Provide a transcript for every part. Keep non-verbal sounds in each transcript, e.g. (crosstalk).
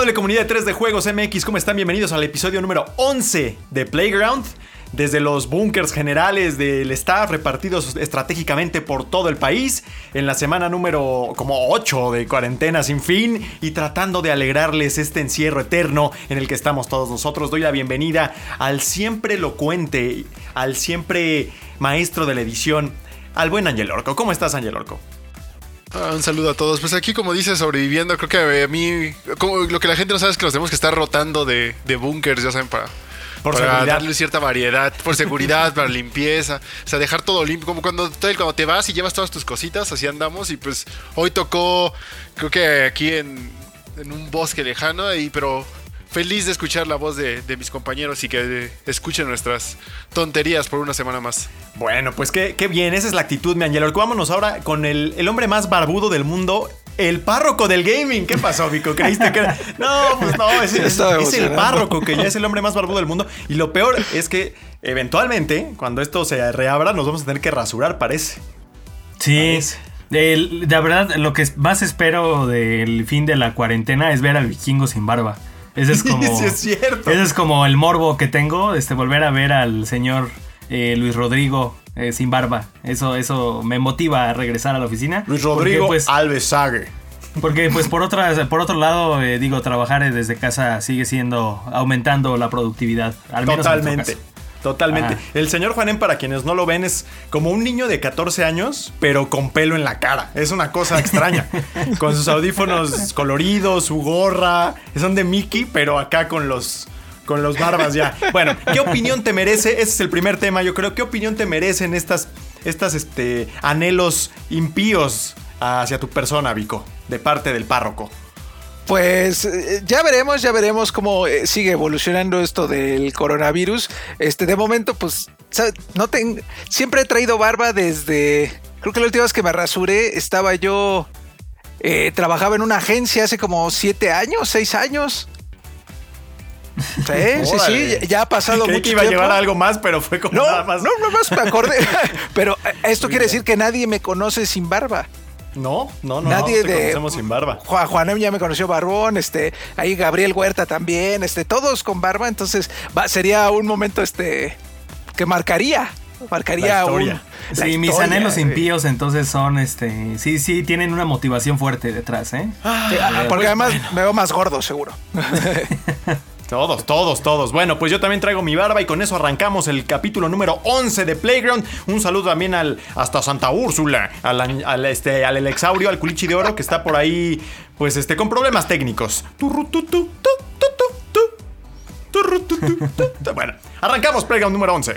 Amable comunidad de 3 de Juegos MX, ¿cómo están? Bienvenidos al episodio número 11 de Playground. Desde los búnkers generales del staff repartidos estratégicamente por todo el país, en la semana número como 8 de cuarentena sin fin y tratando de alegrarles este encierro eterno en el que estamos todos nosotros, doy la bienvenida al siempre elocuente, al siempre maestro de la edición, al buen Ángel Orco. ¿Cómo estás, Ángel Orco? Ah, un saludo a todos. Pues aquí, como dices, sobreviviendo, creo que a mí. Como, lo que la gente no sabe es que nos tenemos que estar rotando de, de búnkers, ya saben, para. Por para seguridad. darle cierta variedad, por seguridad, (laughs) para limpieza, o sea, dejar todo limpio, como cuando, cuando te vas y llevas todas tus cositas, así andamos, y pues hoy tocó, creo que aquí en, en un bosque lejano, y, pero feliz de escuchar la voz de, de mis compañeros y que escuchen nuestras tonterías por una semana más. Bueno, pues qué, qué bien, esa es la actitud, mi Ángel Orco. Vámonos ahora con el, el hombre más barbudo del mundo, el párroco del gaming. ¿Qué pasó, Vico? ¿Creíste que era.? No, pues no, es, (laughs) es- Estaba es el párroco que ya es el hombre más barbudo del mundo. Y lo peor es que eventualmente, cuando esto se reabra, nos vamos a tener que rasurar, parece. Sí, el- la verdad, lo que más espero del fin de la cuarentena es ver al vikingo sin barba. Ese es (laughs) como. Sí, es cierto. Ese es como el morbo que tengo, este, volver a ver al señor eh, Luis Rodrigo eh, sin barba. Eso, eso me motiva a regresar a la oficina. Luis Rodrigo Porque, pues, Alves Sague. porque, pues por, otra, por otro lado, eh, digo, trabajar desde casa sigue siendo, aumentando la productividad. Al menos Totalmente. Totalmente. Ah. El señor Juanen, para quienes no lo ven, es como un niño de 14 años, pero con pelo en la cara. Es una cosa extraña. (laughs) con sus audífonos coloridos, su gorra. Son de Mickey, pero acá con los. Con los barbas ya. (laughs) Bueno, ¿qué opinión te merece? Ese es el primer tema, yo creo. ¿Qué opinión te merecen estas, estas este, anhelos impíos hacia tu persona, Vico? De parte del párroco. Pues eh, ya veremos, ya veremos cómo eh, sigue evolucionando esto del coronavirus. Este, de momento, pues, no ten- siempre he traído barba desde. Creo que la última vez que me rasuré estaba yo. eh, trabajaba en una agencia hace como siete años, seis años. Sí, sí, sí, ya ha pasado Creí mucho que iba a llevar algo más, pero fue como No, nada más. no, no más me acordé. (laughs) Pero eh, esto quiere decir que nadie me conoce sin barba. No, no, no. Nadie no, te de. conocemos sin barba. Juan, Juanem ya me conoció Barbón, este, ahí Gabriel Huerta también, este, todos con barba, entonces va- sería un momento este que marcaría, marcaría La historia. un- la Sí, mis historia, anhelos eh. impíos entonces son, este, sí, sí, tienen una motivación fuerte detrás, ¿eh? Sí, ah, porque además me veo más gordo, seguro. (laughs) Todos, todos, todos. Bueno, pues yo también traigo mi barba y con eso arrancamos el capítulo número 11 de Playground. Un saludo también al hasta Santa Úrsula, al, al, este, al Elexaurio, al Culichi de Oro que está por ahí, pues este, con problemas técnicos. Bueno, arrancamos Playground número 11.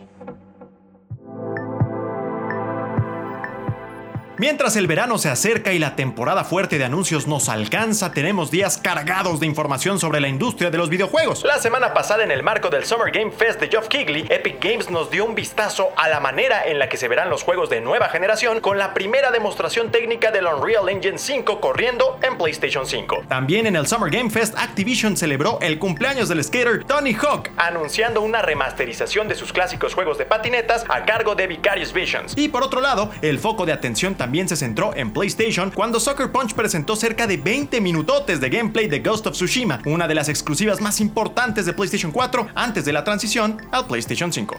Mientras el verano se acerca y la temporada fuerte de anuncios nos alcanza, tenemos días cargados de información sobre la industria de los videojuegos. La semana pasada, en el marco del Summer Game Fest de Geoff Keighley, Epic Games nos dio un vistazo a la manera en la que se verán los juegos de nueva generación con la primera demostración técnica del Unreal Engine 5 corriendo en PlayStation 5. También en el Summer Game Fest, Activision celebró el cumpleaños del skater Tony Hawk, anunciando una remasterización de sus clásicos juegos de patinetas a cargo de Vicarious Visions. Y por otro lado, el foco de atención también se centró en PlayStation cuando Sucker Punch presentó cerca de 20 minutotes de gameplay de Ghost of Tsushima, una de las exclusivas más importantes de PlayStation 4 antes de la transición al PlayStation 5.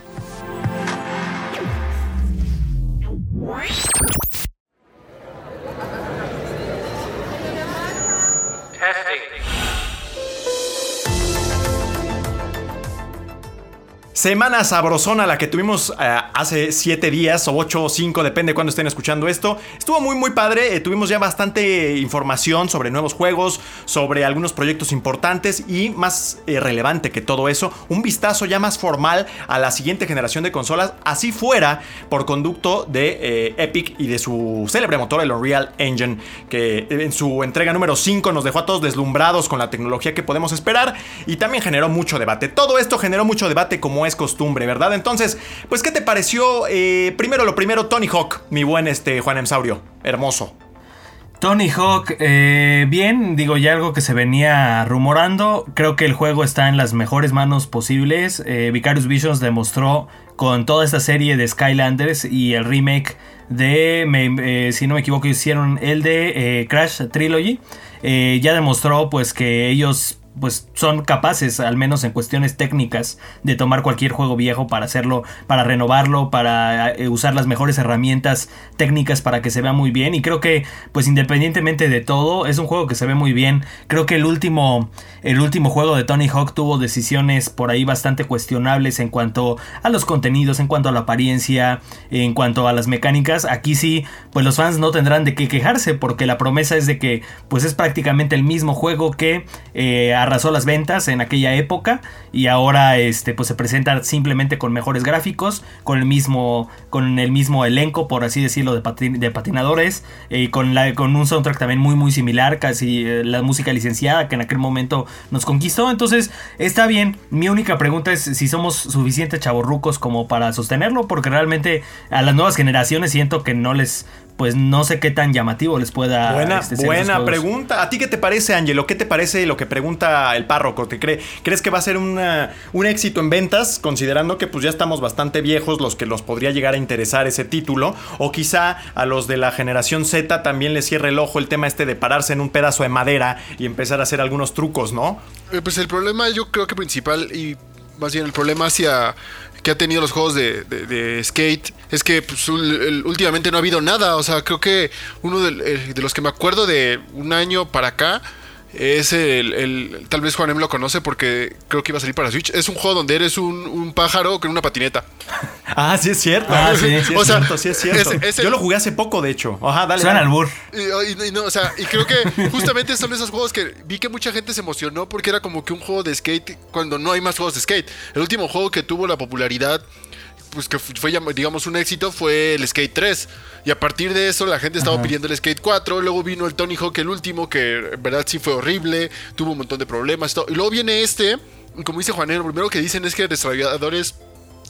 Semana sabrosona la que tuvimos eh, hace 7 días o 8 o 5, depende cuándo estén escuchando esto. Estuvo muy muy padre, eh, tuvimos ya bastante información sobre nuevos juegos, sobre algunos proyectos importantes y más eh, relevante que todo eso, un vistazo ya más formal a la siguiente generación de consolas, así fuera por conducto de Epic y de su célebre motor, el Unreal Engine, que en su entrega número 5 nos dejó a todos deslumbrados con la tecnología que podemos esperar y también generó mucho debate. Todo esto generó mucho debate como es costumbre, ¿verdad? Entonces, pues, ¿qué te pareció? Eh, primero lo primero, Tony Hawk, mi buen este, Juan Emsaurio. Hermoso. Tony Hawk, eh, bien, digo ya algo que se venía rumorando. Creo que el juego está en las mejores manos posibles. Eh, Vicarious Visions demostró con toda esta serie de Skylanders y el remake de, si no me equivoco, hicieron el de Crash Trilogy. ya demostró pues que ellos pues son capaces, al menos en cuestiones técnicas, de tomar cualquier juego viejo para hacerlo, para renovarlo, para eh, usar las mejores herramientas técnicas para que se vea muy bien. Y creo que, pues independientemente de todo, es un juego que se ve muy bien. Creo que el último, el último juego de Tony Hawk tuvo decisiones por ahí bastante cuestionables en cuanto a los contenidos, en cuanto a la apariencia, en cuanto a las mecánicas. Aquí sí, pues los fans no tendrán de qué quejarse, porque la promesa es de que, pues es prácticamente el mismo juego que eh, arrasó las ventas en aquella época y ahora este pues se presenta simplemente con mejores gráficos, con el mismo con el mismo elenco por así decirlo de, patinadores eh, con la con un soundtrack también muy muy similar, casi eh, la música licenciada que en aquel momento nos conquistó. Entonces, está bien. Mi única pregunta es si somos suficientes chavorrucos como para sostenerlo porque realmente a las nuevas generaciones siento que no les pues no sé qué tan llamativo les pueda Buena, este, buena pregunta. ¿A ti qué te parece, Angelo? ¿Qué te parece lo que pregunta el párroco? ¿Te cree, ¿Crees que va a ser un éxito en ventas, considerando que pues ya estamos bastante viejos los que los podría llegar a interesar ese título? O quizá a los de la generación Z también les cierre el ojo el tema este de pararse en un pedazo de madera y empezar a hacer algunos trucos, ¿no? Eh, pues el problema yo creo que principal y más bien el problema hacia que ha tenido los juegos de, skate es que pues, últimamente no ha habido nada. O sea, creo que uno de, de los que me acuerdo de un año para acá es el, Tal vez Juan M lo conoce porque creo que iba a salir para Switch. Es un juego donde eres un, pájaro con una patineta. (laughs) Ah, sí es cierto. Ah, sí, (laughs) sí es cierto, sí es cierto. Yo lo jugué hace poco, de hecho. Ajá, dale. Suena al bur. Y, o sea, y creo que justamente son esos juegos que vi que mucha gente se emocionó porque era como que un juego de skate cuando no hay más juegos de skate. El último juego que tuvo la popularidad pues que fue digamos un éxito fue el Skate 3 y a partir de eso la gente estaba pidiendo el Skate 4 luego vino el Tony Hawk el último que en verdad sí fue horrible tuvo un montón de problemas y luego viene este como dice Juanero lo primero que dicen es que desarrolladores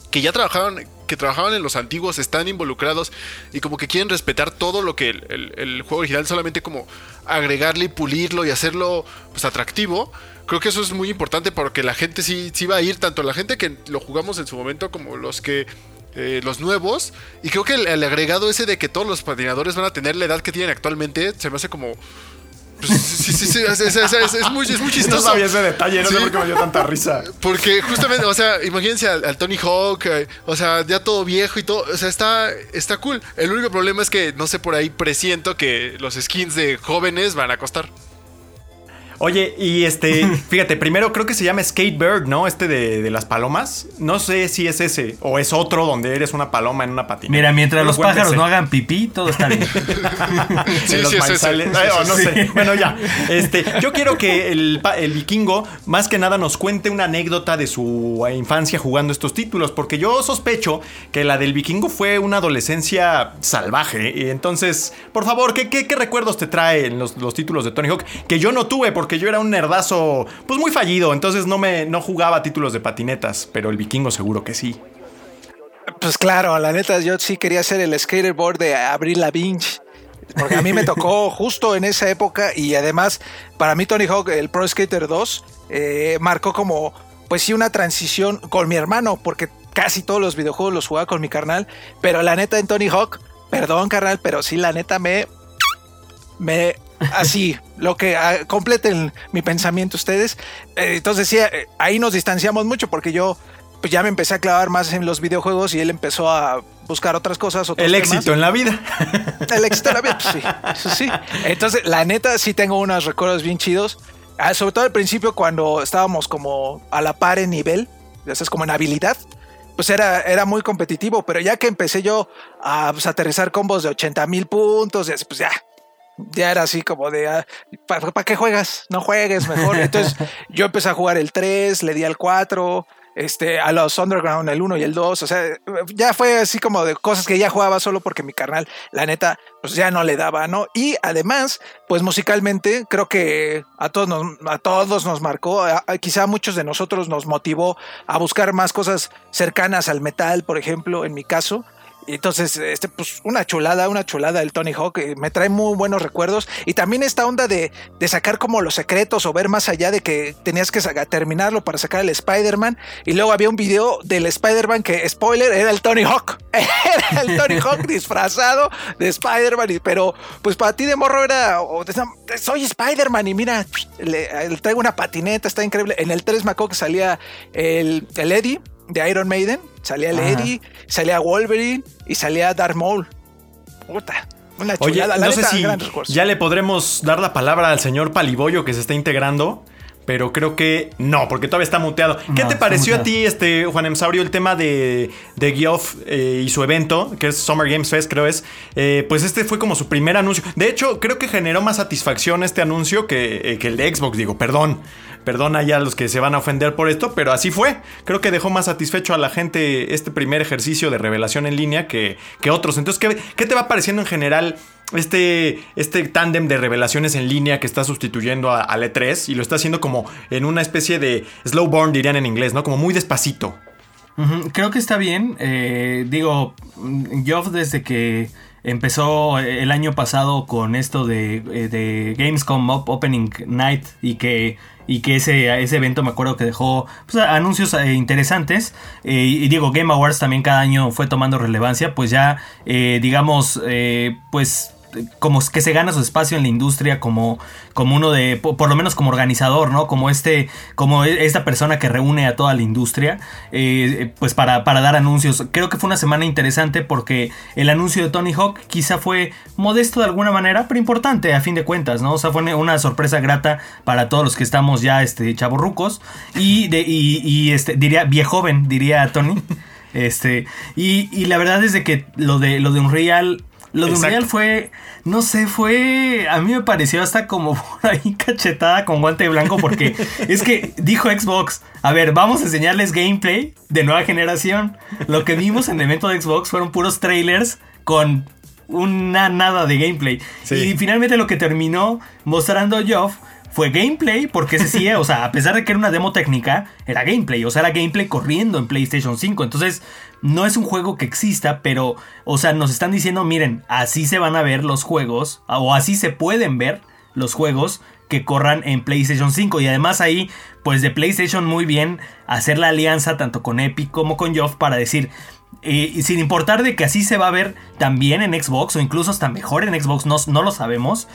que ya trabajaban que trabajaban en los antiguos están involucrados y como que quieren respetar todo lo que el, juego original solamente como agregarle y pulirlo y hacerlo pues atractivo creo que eso es muy importante porque la gente sí, sí va a ir, tanto la gente que lo jugamos en su momento como los que eh, los nuevos. Y creo que el, agregado ese de que todos los patinadores van a tener la edad que tienen actualmente se me hace como. Pues, sí, sí, sí, es, muy, es muy chistoso. No sabía ese detalle, no sé por qué me dio tanta risa. Porque justamente, o sea, imagínense al, Tony Hawk, eh, o sea, ya todo viejo y todo, o sea, está, está cool. El único problema es que, no sé, por ahí presiento que los skins de jóvenes van a costar. Oye, y este, (laughs) fíjate, primero creo que se llama Skatebird, ¿no? Este de, las palomas. No sé si es ese o es otro donde eres una paloma en una patina. Mira, mientras los pájaros no hagan pipí, todo está bien. (laughs) sí, sí, no sé. (laughs) Bueno, ya. Este, yo quiero que el, el, vikingo, más que nada, nos cuente una anécdota de su infancia jugando estos títulos, porque yo sospecho que la del vikingo fue una adolescencia salvaje. Y entonces, por favor, ¿qué, qué, recuerdos te traen los, los títulos de Tony Hawk? Que yo no tuve, porque yo era un nerdazo, pues muy fallido, entonces no me no jugaba títulos de patinetas, pero el vikingo seguro que sí. Pues claro, la neta, yo sí quería ser el skaterboard de Abril Lavigne. Porque a mí me (laughs) tocó justo en esa época y además para mí Tony Hawk, el Pro Skater 2, eh, marcó como, pues sí, una transición con mi hermano, porque casi todos los videojuegos los jugaba con mi carnal, pero la neta en Tony Hawk, perdón carnal, pero sí, la neta me, me así, lo que ah, completen mi pensamiento ustedes. Eh, entonces sí, eh, ahí nos distanciamos mucho porque yo pues ya me empecé a clavar más en los videojuegos y él empezó a buscar otras cosas. el éxito en la vida. El éxito en la vida, pues sí, sí. Entonces, la neta, sí tengo unos recuerdos bien chidos. Ah, sobre todo al principio cuando estábamos como a la par en nivel, ya sabes, como en habilidad. pues era, era muy competitivo, pero ya que empecé yo a pues, aterrizar combos de 80 mil puntos, pues ya, ya era así como de, ah, ¿para qué juegas? No juegues mejor. Entonces (laughs) yo empecé a jugar el 3, le di al 4, este, a los Underground, el 1 y el 2. O sea, ya fue así como de cosas que ya jugaba solo porque mi carnal, la neta, pues ya no le daba, ¿no? Y además, pues musicalmente, creo que a todos nos, a todos nos marcó, quizá a muchos de nosotros nos motivó a buscar más cosas cercanas al metal, por ejemplo, en mi caso. Entonces, este, pues una chulada, una chulada el Tony Hawk, eh, me trae muy buenos recuerdos. Y también esta onda de, de, sacar como los secretos o ver más allá de que tenías que terminarlo para sacar el Spider-Man. Y luego había un video del Spider-Man que, spoiler, era el Tony Hawk. (laughs) era el Tony Hawk (laughs) disfrazado de Spider-Man. Pero pues para ti de morro era, soy Spider-Man y mira, le, traigo una patineta, está increíble. En el 3 me acuerdo que salía el, el Eddie de Iron Maiden, salía Lady, salía Wolverine y salía Darth Maul. Puta. Una chulada. no sé si ya le podremos dar la palabra al señor Paliboyo que se está integrando pero creo que no, porque todavía está muteado. ¿Qué te pareció a ti, este Juan Emsaurio, el tema de, de Geoff eh, y su evento, que es Summer Games Fest, creo es? Eh, pues este fue como su primer anuncio. De hecho, creo que generó más satisfacción este anuncio que, eh, que el de Xbox, digo, perdón. Perdona ya a los que se van a ofender por esto, pero así fue. Creo que dejó más satisfecho a la gente este primer ejercicio de revelación en línea que, que otros. Entonces, ¿qué, ¿qué te va pareciendo en general este, este tándem de revelaciones en línea que está sustituyendo al E3 y lo está haciendo como en una especie de slow burn, dirían en inglés, ¿no? Como muy despacito. Creo que está bien. Eh, digo, yo desde que empezó el año pasado con esto de, eh, de Gamescom Opening Night y que y que ese, ese evento me acuerdo que dejó pues, anuncios eh, interesantes y digo Game Awards también cada año fue tomando relevancia pues ya digamos pues como que se gana su espacio en la industria como, como uno de, por, lo menos como organizador, ¿no? Como este, como e, esta persona que reúne a toda la industria, eh, pues para, para, dar anuncios. Creo que fue una semana interesante porque el anuncio de Tony Hawk quizá fue modesto de alguna manera, pero importante a fin de cuentas, ¿no? O sea, fue una sorpresa grata para todos los que estamos ya, este, chavorrucos y, y, este, diría, viejoven, diría Tony. (laughs) Este, y, y la verdad es de que lo de, lo de Unreal lo de Unreal fue, no sé, fue, a mí me pareció hasta como (laughs) por ahí cachetada con guante blanco porque (laughs) es que dijo Xbox, a ver, vamos a enseñarles gameplay de nueva generación. Lo que vimos en el evento de Xbox fueron puros trailers con una nada de gameplay. Y finalmente lo que terminó mostrando Geoff fue gameplay, porque ese sí, o sea, a pesar de que era una demo técnica, era gameplay, o sea, era gameplay corriendo en PlayStation 5. Entonces, no es un juego que exista, pero, o sea, nos están diciendo, miren, así se van a ver los juegos, o así se pueden ver los juegos que corran en PlayStation 5. Y además ahí, pues de PlayStation muy bien hacer la alianza tanto con Epic como con Geoff para decir, eh, sin importar de que así se va a ver también en Xbox o incluso hasta mejor en Xbox, no, no lo sabemos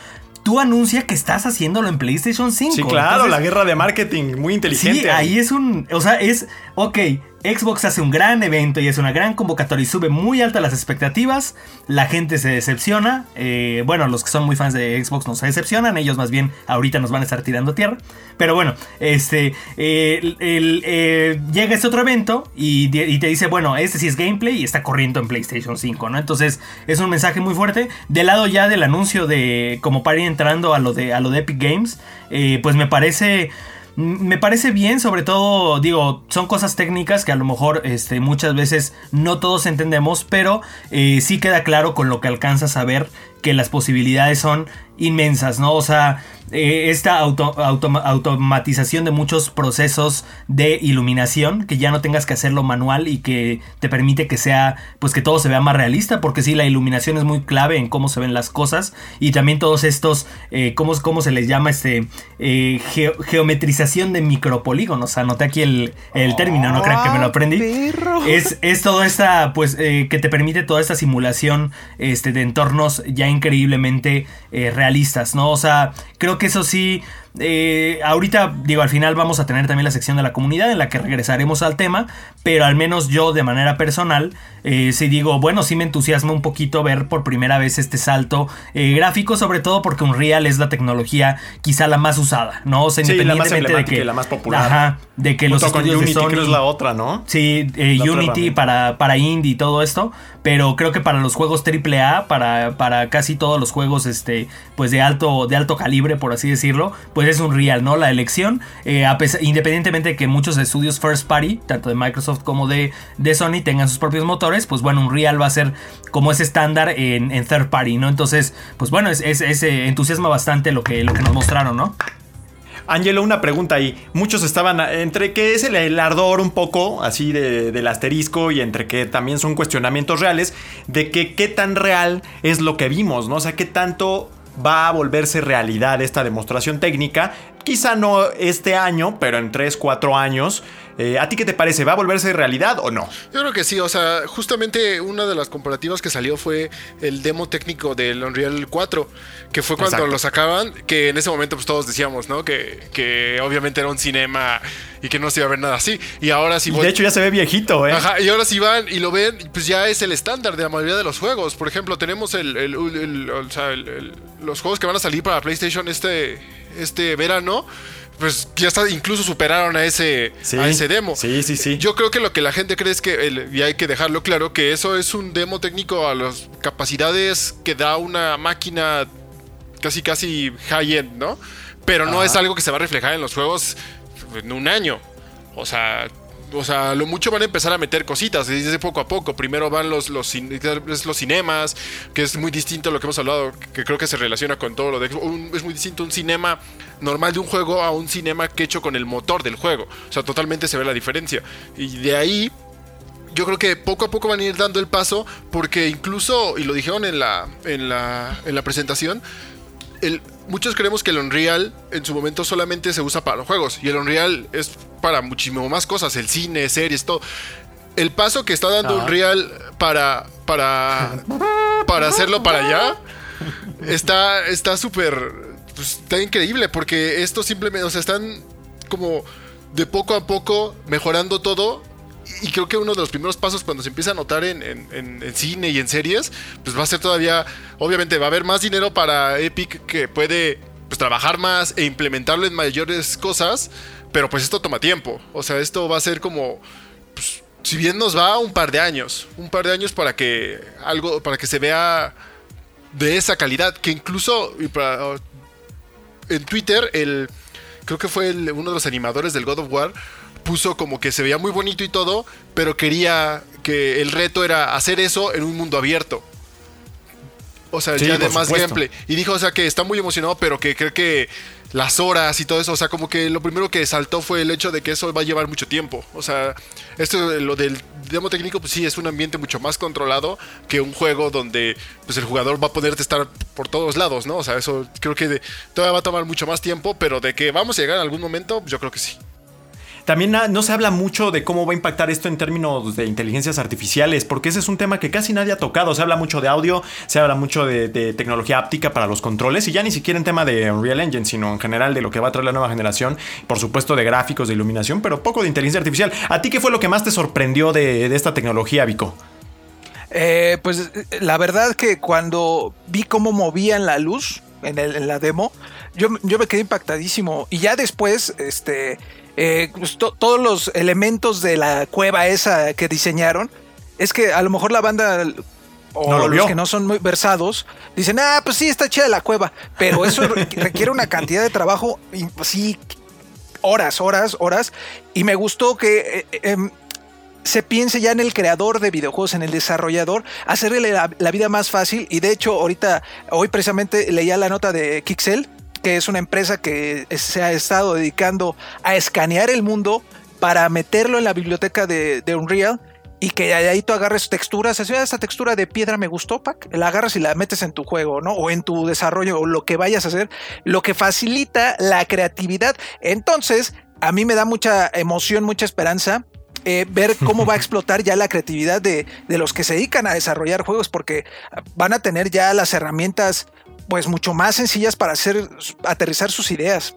tú anuncia que estás haciéndolo en PlayStation 5. Sí, claro, la guerra de marketing muy inteligente. Sí, ahí es un, o sea, es, ok, Xbox hace un gran evento y es una gran convocatoria y sube muy altas las expectativas. La gente se decepciona. Eh, bueno, los que son muy fans de Xbox no se decepcionan. Ellos más bien ahorita nos van a estar tirando tierra. Pero bueno, este eh, llega este otro evento y, te dice, bueno, este sí es gameplay y está corriendo en PlayStation 5, ¿no? Entonces es un mensaje muy fuerte. Del lado ya del anuncio de como para ir entrando a lo de, a lo de Epic Games, eh, pues me parece me parece bien, sobre todo, digo, son cosas técnicas que a lo mejor este, muchas veces no todos entendemos, pero eh, sí queda claro con lo que alcanzas a ver que las posibilidades son inmensas, ¿no? O sea, eh, esta automatización de muchos procesos de iluminación, que ya no tengas que hacerlo manual y que te permite que sea, pues que todo se vea más realista, porque sí, la iluminación es muy clave en cómo se ven las cosas y también todos estos, eh, ¿cómo, se les llama? Este, eh, geometrización de micropolígonos, anoté aquí el, término, no crean que me lo aprendí. Es, es toda esta, pues, que te permite toda esta simulación este, de entornos ya increíblemente realistas, ¿no? O sea, creo que eso sí eh, ahorita, digo, al final vamos a tener también la sección de la comunidad en la que regresaremos al tema, pero al menos yo de manera personal, eh, sí digo, bueno, sí me entusiasma un poquito ver por primera vez este salto eh, gráfico, sobre todo porque Unreal es la tecnología quizá la más usada, ¿no? O sea, Sí, la más independientemente de que y la más popular. Ajá, de que los con estudios Unity, de Sony, creo es la otra, ¿no? Sí, eh, Unity para, para indie y todo esto, pero creo que para los juegos AAA, para, para casi todos los juegos este, pues de alto, de alto calibre, por así decirlo, pues es Unreal, ¿no? La elección, eh, independientemente de que muchos estudios first party, tanto de Microsoft como de, de Sony, tengan sus propios motores, pues bueno, Unreal va a ser como ese estándar en, third party, ¿no? Entonces, pues bueno, es, es- entusiasma bastante lo que, lo que nos mostraron, ¿no? Angelo, una pregunta ahí. Muchos estaban entre que es el, el ardor un poco así de- del asterisco y entre que también son cuestionamientos reales de que qué tan real es lo que vimos, ¿no? O sea, qué tanto va a volverse realidad esta demostración técnica. Quizá no este año, pero en 3, 4 años. Eh, ¿A ti qué te parece? ¿Va a volverse realidad o no? Yo creo que sí, o sea, justamente una de las comparativas que salió fue el demo técnico del Unreal 4, que fue cuando Exacto. lo sacaban, que en ese momento pues todos decíamos, ¿no? Que, que obviamente era un cinema y que no se iba a ver nada así. Y ahora sí... Y de hecho ya se ve viejito, ¿eh? Ajá, y ahora si van y lo ven, pues ya es el estándar de la mayoría de los juegos. Por ejemplo, tenemos el, el- el- el- o sea, el- el- los juegos que van a salir para PlayStation este, este verano, pues ya está, incluso superaron a ese, Sí, a ese demo. sí, sí, sí. Yo creo que lo que la gente cree es que, el- y hay que dejarlo claro, que eso es un demo técnico a las capacidades que da una máquina casi casi high-end, ¿no? Pero no es algo que se va a reflejar en los juegos en un año. O sea, o sea, lo mucho van a empezar a meter cositas desde poco a poco. Primero van los, los, los cinemas, que es muy distinto a lo que hemos hablado, que creo que se relaciona con todo lo de Xbox. Es muy distinto un cinema normal de un juego a un cinema que hecho con el motor del juego. O sea, totalmente se ve la diferencia. Y de ahí yo creo que poco a poco van a ir dando el paso porque incluso, y lo dijeron en la, en la, en la presentación, muchos creemos que el Unreal en su momento solamente se usa para los juegos y el Unreal es para muchísimo más cosas, el cine, series, todo. El paso que está dando Ajá. Unreal para, para, para hacerlo para allá está está súper pues, está increíble porque esto simplemente, o sea, están como de poco a poco mejorando todo y creo que uno de los primeros pasos cuando se empieza a notar en, en- en- en cine y en series, pues va a ser todavía, obviamente va a haber más dinero para Epic que puede pues, trabajar más e implementarlo en mayores cosas, pero pues esto toma tiempo, o sea, esto va a ser como, pues, si bien nos va, un par de años, un par de años para que algo, para que se vea de esa calidad, que incluso y para- en Twitter el creo que fue el- uno de los animadores del God of War puso como que se veía muy bonito y todo, pero quería que el reto era hacer eso en un mundo abierto. O sea, Sí, ya de más supuesto. gameplay. Y dijo, o sea, que está muy emocionado, pero que cree que las horas y todo eso, o sea, como que lo primero que saltó fue el hecho de que eso va a llevar mucho tiempo. O sea, esto, lo del demo técnico, pues sí, es un ambiente mucho más controlado que un juego donde pues el jugador va a poder estar por todos lados, ¿no? O sea, eso creo que todavía va a tomar mucho más tiempo, pero de que vamos a llegar en algún momento, yo creo que sí. También no se habla mucho de cómo va a impactar esto en términos de inteligencias artificiales, porque ese es un tema que casi nadie ha tocado. Se habla mucho de audio, se habla mucho de, tecnología áptica para los controles, y ya ni siquiera en tema de Unreal Engine, sino en general de lo que va a traer la nueva generación, por supuesto de gráficos, de iluminación, pero poco de inteligencia artificial. ¿A ti qué fue lo que más te sorprendió de, esta tecnología, Vico? Eh, pues eh, la verdad que cuando vi cómo movían la luz en la demo, yo, yo me quedé impactadísimo. Y ya después, este, eh, pues, to- todos los elementos de la cueva esa que diseñaron, es que a lo mejor la banda o No lo los vio. que no son muy versados dicen, ah, pues sí, está chida la cueva. Pero eso re- (laughs) requiere una cantidad de trabajo, y, pues, sí, horas, horas, horas. Y me gustó que... eh, em, se piense ya en el creador de videojuegos, en el desarrollador, hacerle la, la vida más fácil. Y de hecho, ahorita, hoy precisamente leía la nota de Kixel, que es una empresa que se ha estado dedicando a escanear el mundo para meterlo en la biblioteca de, de Unreal. Y que de ahí tú agarres texturas, así, "Ah, esta textura de piedra me gustó, Pac. La agarras y la metes en tu juego, ¿no? O en tu desarrollo, o lo que vayas a hacer, lo que facilita la creatividad. Entonces, a mí me da mucha emoción, mucha esperanza eh, ver cómo va a (laughs) explotar ya la creatividad de, de los que se dedican a desarrollar juegos, porque van a tener ya las herramientas, pues mucho más sencillas para hacer aterrizar sus ideas.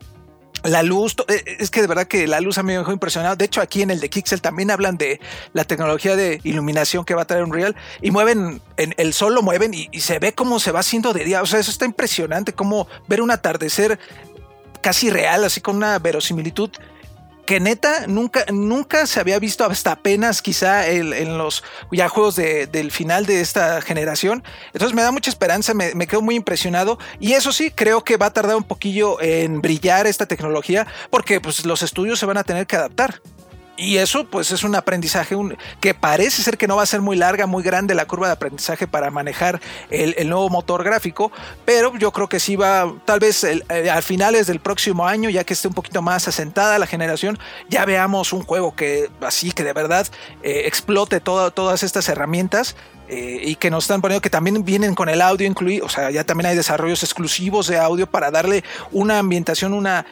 la luz, eh, es que de verdad que la luz a mí me dejó impresionado. De hecho, aquí en el de Kixel también hablan de la tecnología de iluminación que va a traer Unreal y mueven, en el sol lo mueven y, y se ve cómo se va haciendo de día. O sea, eso está impresionante, como ver un atardecer casi real, así con una verosimilitud que neta nunca, nunca se había visto hasta apenas quizá en los ya juegos del final de esta generación. Entonces me da mucha esperanza, me, me, quedo muy impresionado y eso sí, creo que va a tardar un poquillo en brillar esta tecnología porque pues, los estudios se van a tener que adaptar. Y eso pues es un aprendizaje que parece ser que no va a ser muy larga, muy grande la curva de aprendizaje para manejar el, nuevo motor gráfico, pero yo creo que sí va, tal vez el, eh, al finales del próximo año, ya que esté un poquito más asentada la generación, ya veamos un juego que así que de verdad eh, explote todas estas herramientas eh, y que nos están poniendo que también vienen con el audio incluido, o sea, ya también hay desarrollos exclusivos de audio para darle una ambientación, una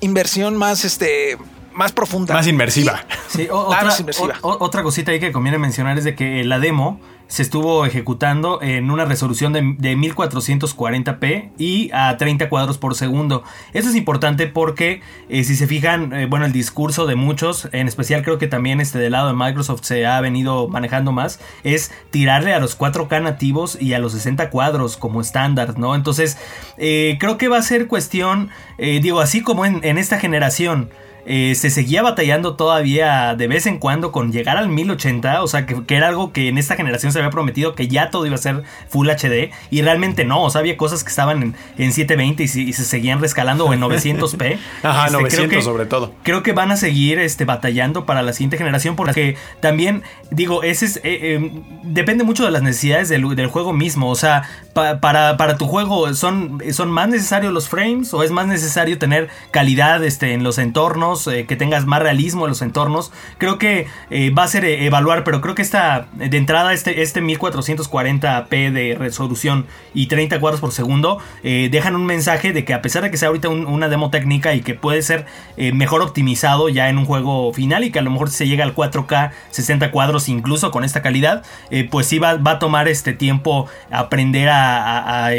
inversión más, este, más profunda. Más inmersiva. (laughs) Sí, otra, otra cosita ahí que conviene mencionar es de que la demo se estuvo ejecutando en una resolución de, 1440p y a 30 cuadros por segundo. Eso es importante porque eh, si se fijan, eh, bueno, el discurso de muchos, en especial creo que también este del lado de Microsoft se ha venido manejando más, es tirarle a los 4K nativos y a los 60 cuadros como estándar, ¿no? Entonces, eh, creo que va a ser cuestión, digo, así como en esta generación, eh, se seguía batallando todavía de vez en cuando con llegar al 1080, o sea, que, era algo que en esta generación se había prometido que ya todo iba a ser Full HD y realmente no, o sea, había cosas que estaban en, 720 y, se seguían rescalando o en 900p. (laughs) Ajá, 900 este, sobre todo. Creo que van a seguir este, batallando para la siguiente generación porque también, digo, ese es, eh, em, depende mucho de las necesidades del, juego mismo, o sea, para, para, tu juego son, son más necesarios los frames o es más necesario tener calidad este, en los entornos eh, que tengas más realismo en los entornos. Creo que eh, va a ser eh, evaluar, pero creo que esta, de entrada, este, este 1440p de resolución y 30 cuadros por segundo, dejan un mensaje de que a pesar de que sea ahorita una demo técnica y que puede ser mejor optimizado ya en un juego final y que a lo mejor se llega al 4K 60 cuadros incluso con esta calidad, pues sí va, a tomar este tiempo aprender a,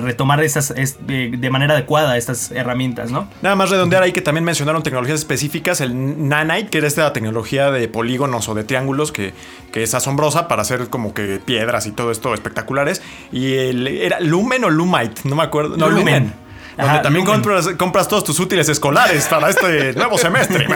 retomar estas de manera adecuada estas herramientas, ¿no? Nada más redondear ahí que también mencionaron tecnologías específicas, el Nanite, que era esta tecnología de polígonos o de triángulos que, que es asombrosa para hacer como que piedras y todo esto espectaculares. Y el, era Lumen o Lumite, no me acuerdo. No, Lumen donde también compras, todos tus útiles escolares para este (laughs) nuevo semestre,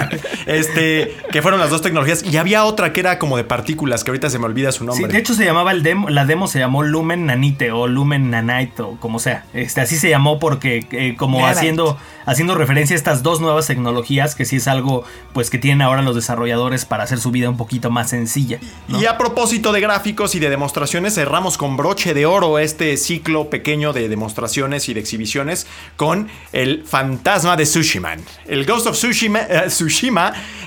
Este, que fueron las dos tecnologías. Y había otra que era como de partículas, que ahorita se me olvida su nombre. Sí, de hecho se llamaba el demo, la demo se llamó Lumen Nanite o Lumen Nanite o como sea. Este, así se llamó porque eh, como haciendo, haciendo referencia a estas dos nuevas tecnologías, que sí es algo pues que tienen ahora los desarrolladores para hacer su vida un poquito más sencilla. Y a propósito de gráficos y de demostraciones, cerramos con broche de oro este ciclo pequeño de demostraciones y de exhibiciones con el fantasma de Tsushima. El Ghost of Tsushima, eh,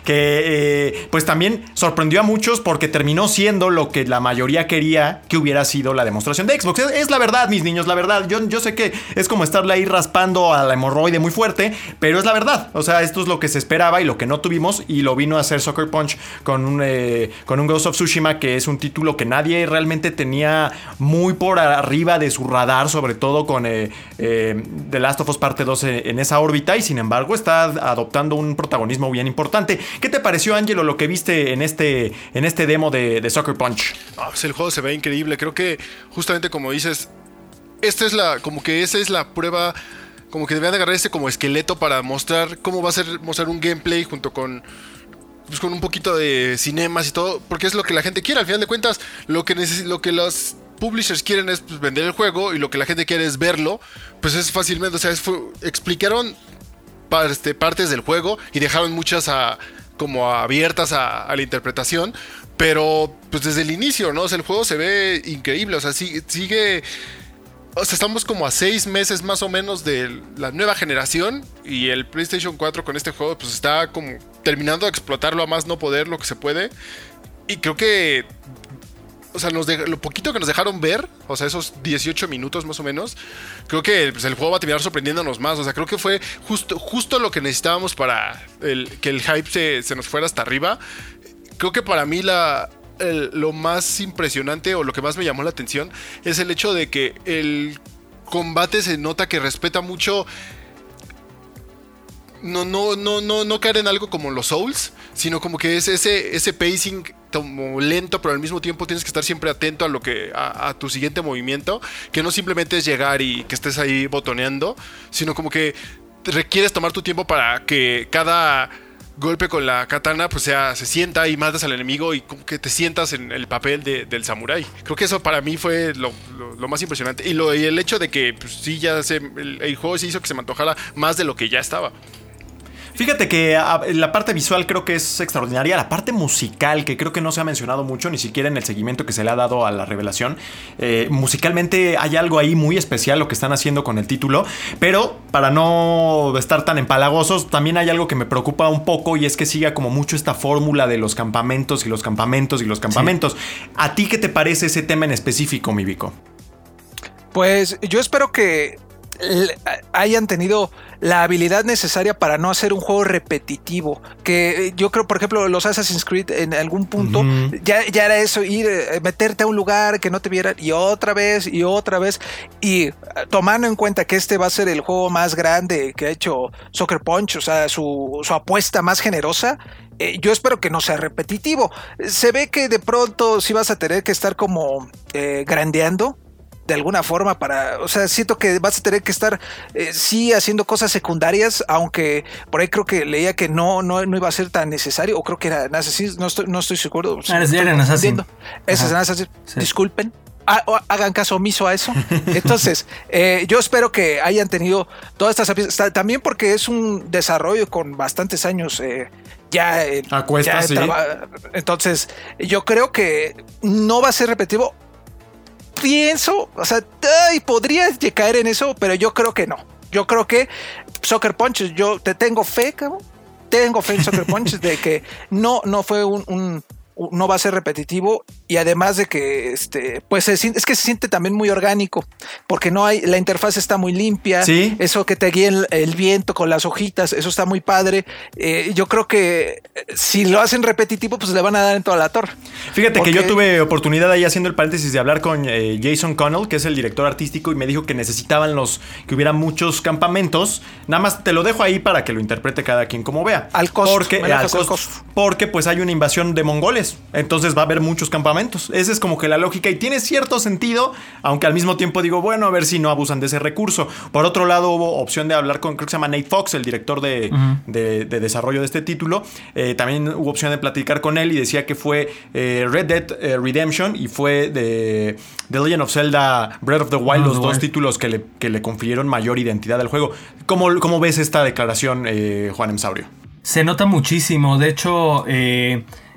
que eh, pues también sorprendió a muchos porque terminó siendo lo que la mayoría quería que hubiera sido la demostración de Xbox. Es, la verdad, mis niños, la verdad. Yo, yo sé que es como estarle ahí raspando a la hemorroide muy fuerte, pero es la verdad. O sea, esto es lo que se esperaba y lo que no tuvimos y lo vino a hacer Soccer Punch con un, eh, con un Ghost of Tsushima que es un título que nadie realmente tenía muy por arriba de su radar, sobre todo con The Last of parte 2 en esa órbita y sin embargo está adoptando un protagonismo bien importante. ¿Qué te pareció, Angelo, lo que viste en este, en este demo de, Soccer Punch? Ah, pues el juego se ve increíble. Creo que justamente como dices, esta es la, como que esa es la prueba como que deberían agarrar este como esqueleto para mostrar cómo va a ser mostrar un gameplay junto con pues con un poquito de cinemas y todo, porque es lo que la gente quiere. Al final de cuentas, lo que lo que los publishers quieren es pues, vender el juego y lo que la gente quiere es verlo, pues es fácilmente, o sea, explicaron este, partes del juego y dejaron muchas como abiertas a, la interpretación, pero pues desde el inicio, ¿no? O sea, el juego se ve increíble, o sea, sigue... O sea, estamos como a seis meses más o menos de la nueva generación y el PlayStation 4 con este juego pues está como terminando de explotarlo a más no poder lo que se puede. Y creo que o sea, lo poquito que nos dejaron ver, o sea, esos 18 minutos más o menos, creo que pues, el juego va a terminar sorprendiéndonos más. O sea, creo que fue justo, justo lo que necesitábamos para que el hype se, nos fuera hasta arriba. Creo que para mí la, lo más impresionante o lo que más me llamó la atención es el hecho de que el combate se nota que respeta mucho no, no, no, no, no caer en algo como los Souls, sino como que es ese, ese pacing lento, pero al mismo tiempo tienes que estar siempre atento a lo que, a, tu siguiente movimiento, que no simplemente es llegar y que estés ahí botoneando, sino como que requieres tomar tu tiempo para que cada golpe con la katana, pues sea, se sienta y matas al enemigo y como que te sientas en el papel del samurái. Creo que eso para mí fue lo, más impresionante. Y, lo, y el hecho de que, pues sí, ya se, el, juego se hizo que se me antojara más de lo que ya estaba. Fíjate que la parte visual creo que es extraordinaria. La parte musical, que creo que no se ha mencionado mucho, ni siquiera en el seguimiento que se le ha dado a la revelación. Eh, musicalmente hay algo ahí muy especial lo que están haciendo con el título. Pero para no estar tan empalagosos, también hay algo que me preocupa un poco y es que siga como mucho esta fórmula de los campamentos y los campamentos y los campamentos. ¿A ti qué te parece ese tema en específico, mi Vico? Pues yo espero que hayan tenido la habilidad necesaria para no hacer un juego repetitivo. Que eh, yo creo, por ejemplo, los Assassin's Creed en algún punto ya, ya, era eso, ir, eh, meterte a un lugar que no te vieran y otra vez y otra vez. Y eh, tomando en cuenta que este va a ser el juego más grande que ha hecho Soccer Punch, o sea, su, apuesta más generosa, yo espero que no sea repetitivo. Se ve que de pronto sí vas a tener que estar como grandeando de alguna forma para, o sea, siento que vas a tener que estar eh, sí haciendo cosas secundarias, aunque por ahí creo que leía que no, no, no iba a ser tan necesario, o creo que era Assassin, no estoy, no estoy seguro. Ah, era Assassin. Ese es Assassin. Disculpen. Hagan caso omiso a eso. (laughs) Entonces, eh, yo espero que hayan tenido todas estas también porque es un desarrollo con bastantes años eh, ya, Entonces, yo creo que no va a ser repetitivo pienso, o sea, ay, podría caer en eso, pero yo creo que no. Yo creo que Soccer Punch, yo te tengo fe, cabrón. Tengo fe en Soccer Punch de que no, no fue un no va a ser repetitivo y además de que este pues es que se siente también muy orgánico porque no hay la interfaz está muy limpia ¿Sí? eso que te guía el, viento con las hojitas eso está muy padre eh, yo creo que eh, si lo hacen repetitivo pues le van a dar en toda la torre. Fíjate que yo tuve oportunidad ahí haciendo el paréntesis de hablar con eh, Jason Connell que es el director artístico y me dijo que necesitaban los que hubiera muchos campamentos. Nada más te lo dejo ahí para que lo interprete cada quien como vea. Al costo porque, al costo, porque pues hay una invasión de mongoles. Entonces va a haber muchos campamentos. Esa es como que la lógica y tiene cierto sentido, aunque al mismo tiempo digo, bueno, a ver si no abusan de ese recurso. Por otro lado, hubo opción de hablar con, creo que se llama Nate Fox, el director de, desarrollo de este título. Eh, también hubo opción de platicar con él y decía que fue eh, Red Dead eh, Redemption y fue de The Legend of Zelda Breath of the Wild, los dos títulos que le, que le confirieron mayor identidad al juego. ¿Cómo, cómo ves esta declaración, Juan Emsaurio? Se nota muchísimo. De hecho,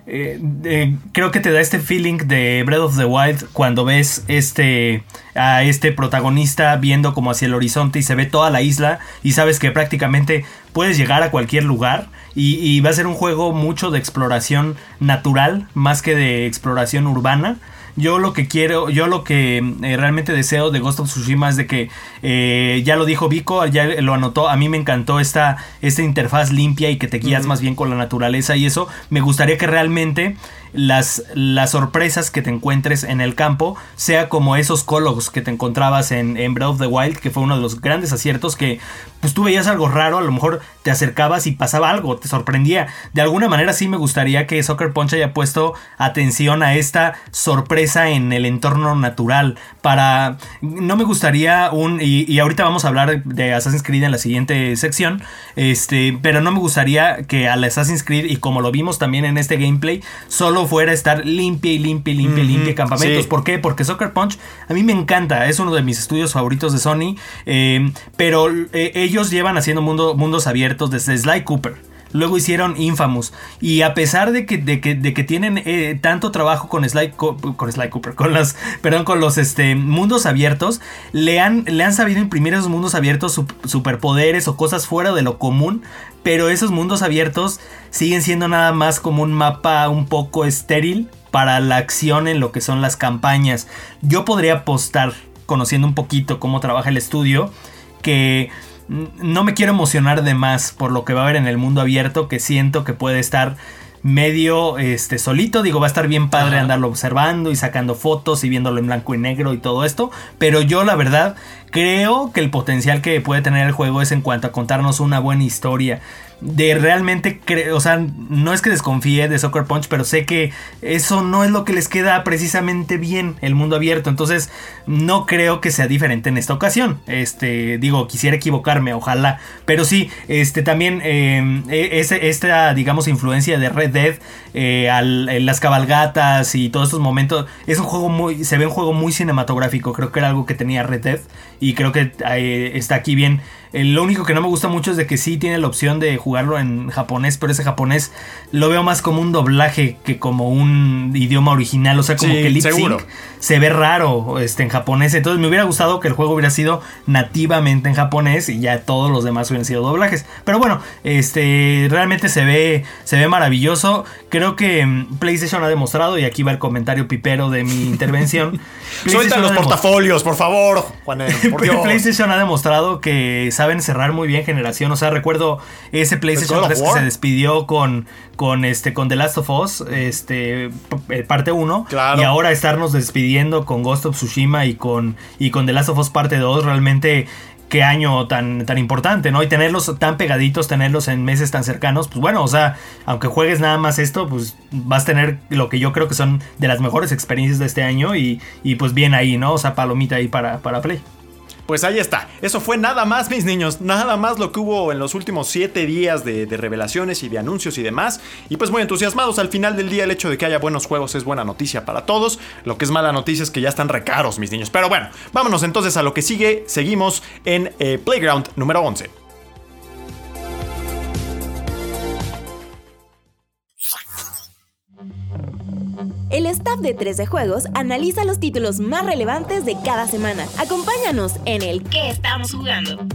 eh, creo que te da este feeling de Breath of the Wild cuando ves este a este protagonista viendo como hacia el horizonte y se ve toda la isla y sabes que prácticamente puedes llegar a cualquier lugar y, y va a ser un juego mucho de exploración natural más que de exploración urbana. Yo lo que quiero, yo lo que eh, realmente deseo de Ghost of Tsushima es de que, eh, ya lo dijo Vico, ya lo anotó, a mí me encantó esta, esta interfaz limpia y que te guías más bien con la naturaleza y eso, me gustaría que realmente las, las sorpresas que te encuentres en el campo sea como esos cólogos que te encontrabas en, en Breath of the Wild, que fue uno de los grandes aciertos que pues tú veías algo raro, a lo mejor te acercabas y pasaba algo, te sorprendía. De alguna manera sí me gustaría que Soccer Punch haya puesto atención a esta sorpresa en el entorno natural. Para. No me gustaría un. Y, ahorita vamos a hablar de Assassin's Creed en la siguiente sección. Este. Pero no me gustaría que al Assassin's Creed, y como lo vimos también en este gameplay, solo fuera estar limpia y limpia y limpia y limpia campamentos. ¿Por qué? Porque Soccer Punch a mí me encanta. Es uno de mis estudios favoritos de Sony. Eh, pero eh, ellos llevan haciendo mundo, mundos abiertos desde Sly Cooper. Luego hicieron Infamous. Y a pesar de que, tienen eh, tanto trabajo con Sly, Cooper, con los, (laughs) perdón, con los este, mundos abiertos, le han sabido imprimir esos mundos abiertos superpoderes o cosas fuera de lo común. Pero esos mundos abiertos siguen siendo nada más como un mapa un poco estéril para la acción en lo que son las campañas. Yo podría apostar, conociendo un poquito cómo trabaja el estudio, que no me quiero emocionar de más por lo que va a haber en el mundo abierto, que siento que puede estar medio este, solito. Digo, va a estar bien padre andarlo observando y sacando fotos y viéndolo en blanco y negro y todo esto. Pero yo la verdad creo que el potencial que puede tener el juego es en cuanto a contarnos una buena historia de realmente, o sea, no es que desconfíe de Soccer Punch, pero sé que eso no es lo que les queda precisamente bien el mundo abierto, entonces no creo que sea diferente en esta ocasión. Este, digo, quisiera equivocarme, ojalá, pero sí, este también eh, esta, digamos, influencia de Red Dead eh, en las cabalgatas y todos estos momentos, es un juego muy, se ve un juego muy cinematográfico, creo que era algo que tenía Red Dead y creo que eh, está aquí bien lo único que no me gusta mucho es de que sí tiene la opción de jugarlo en japonés, pero ese japonés lo veo más como un doblaje que como un idioma original. O sea, como que el lip sync se ve raro este, en japonés. Entonces me hubiera gustado que el juego hubiera sido nativamente en japonés y ya todos los demás hubieran sido doblajes. Pero bueno, este realmente se ve, se ve maravilloso. Creo que mm, PlayStation ha demostrado, y aquí va el comentario pipero de mi intervención. (laughs) Suelta los portafolios, por favor, Juan, (laughs) PlayStation ha demostrado que saben cerrar muy bien generación. O sea, recuerdo ese PlayStation 3 que se despidió con, con, este, con The Last of Us, este, eh, parte 1. Y ahora estarnos despidiendo con Ghost of Tsushima y con, y con The Last of Us parte 2, realmente qué año tan, tan importante, ¿no? Y tenerlos tan pegaditos, tenerlos en meses tan cercanos, pues bueno, o sea, aunque juegues nada más esto, pues vas a tener lo que yo creo que son de las mejores experiencias de este año y, y pues bien ahí, ¿no? O sea, palomita ahí para, para Play. Pues ahí está. Eso fue nada más, mis niños. Nada más lo que hubo en los últimos 7 días de, revelaciones y de anuncios y demás. Y pues muy entusiasmados. Al final del día, el hecho de que haya buenos juegos es buena noticia para todos. Lo que es mala noticia es que ya están recaros, mis niños. Pero bueno, vámonos entonces a lo que sigue. Seguimos en eh, Playground número 11. El staff de 13 Juegos analiza los títulos más relevantes de cada semana. Acompáñanos en el ¿Qué estamos jugando?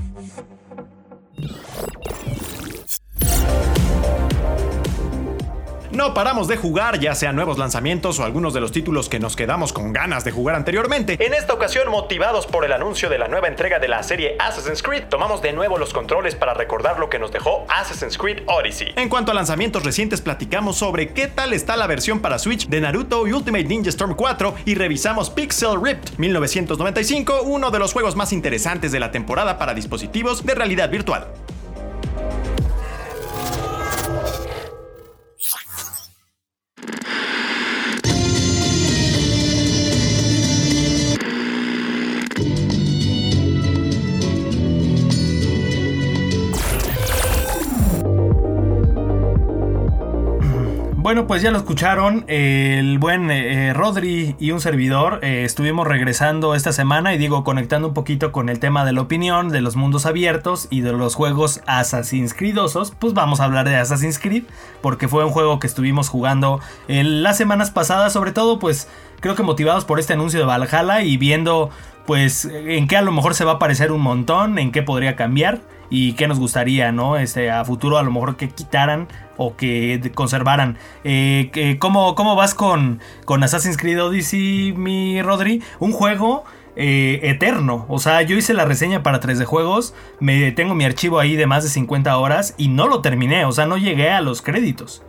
No paramos de jugar, ya sean nuevos lanzamientos o algunos de los títulos que nos quedamos con ganas de jugar anteriormente. En esta ocasión, motivados por el anuncio de la nueva entrega de la serie Assassin's Creed, tomamos de nuevo los controles para recordar lo que nos dejó Assassin's Creed Odyssey. En cuanto a lanzamientos recientes, platicamos sobre qué tal está la versión para Switch de Naruto y Ultimate Ninja Storm 4 y revisamos Pixel Ripped 1995, uno de los juegos más interesantes de la temporada para dispositivos de realidad virtual. Bueno, pues ya lo escucharon, el buen eh, Rodri y un servidor eh, estuvimos regresando esta semana y digo conectando un poquito con el tema de la opinión, de los mundos abiertos y de los juegos Assassin's Creedosos, pues vamos a hablar de Assassin's Creed porque fue un juego que estuvimos jugando las semanas pasadas, sobre todo pues creo que motivados por este anuncio de Valhalla y viendo pues en qué a lo mejor se va a parecer un montón, en qué podría cambiar y qué nos gustaría, ¿no? Este, a futuro a lo mejor que quitaran o que conservaran. Eh, ¿cómo, ¿cómo, vas con, con Assassin's Creed Odyssey, mi Rodri? Un juego... Eh, eterno. O sea, yo hice la reseña para 3D Juegos, me tengo mi archivo ahí de más de 50 horas y no lo terminé, o sea, no llegué a los créditos.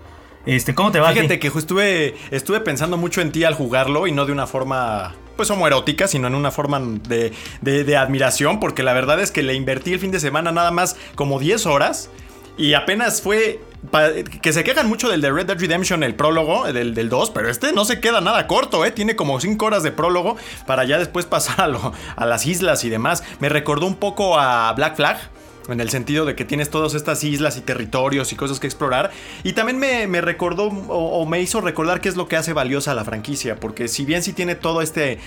Este, ¿cómo te va? Fíjate que estuve, estuve pensando mucho en ti al jugarlo y no de una forma pues homoerótica, sino en una forma de, de, admiración, porque la verdad es que le invertí el fin de semana nada más como 10 horas y apenas fue que se quejan mucho del de Red Dead Redemption, el prólogo del, del 2, pero este no se queda nada corto, ¿eh? Tiene como 5 horas de prólogo para ya después (laughs) pasar a, a las islas y demás. Me recordó un poco a Black Flag en el sentido de que tienes todas estas islas y territorios y cosas que explorar. Y también me, recordó o, me hizo recordar qué es lo que hace valiosa la franquicia, porque si bien sí tiene todo este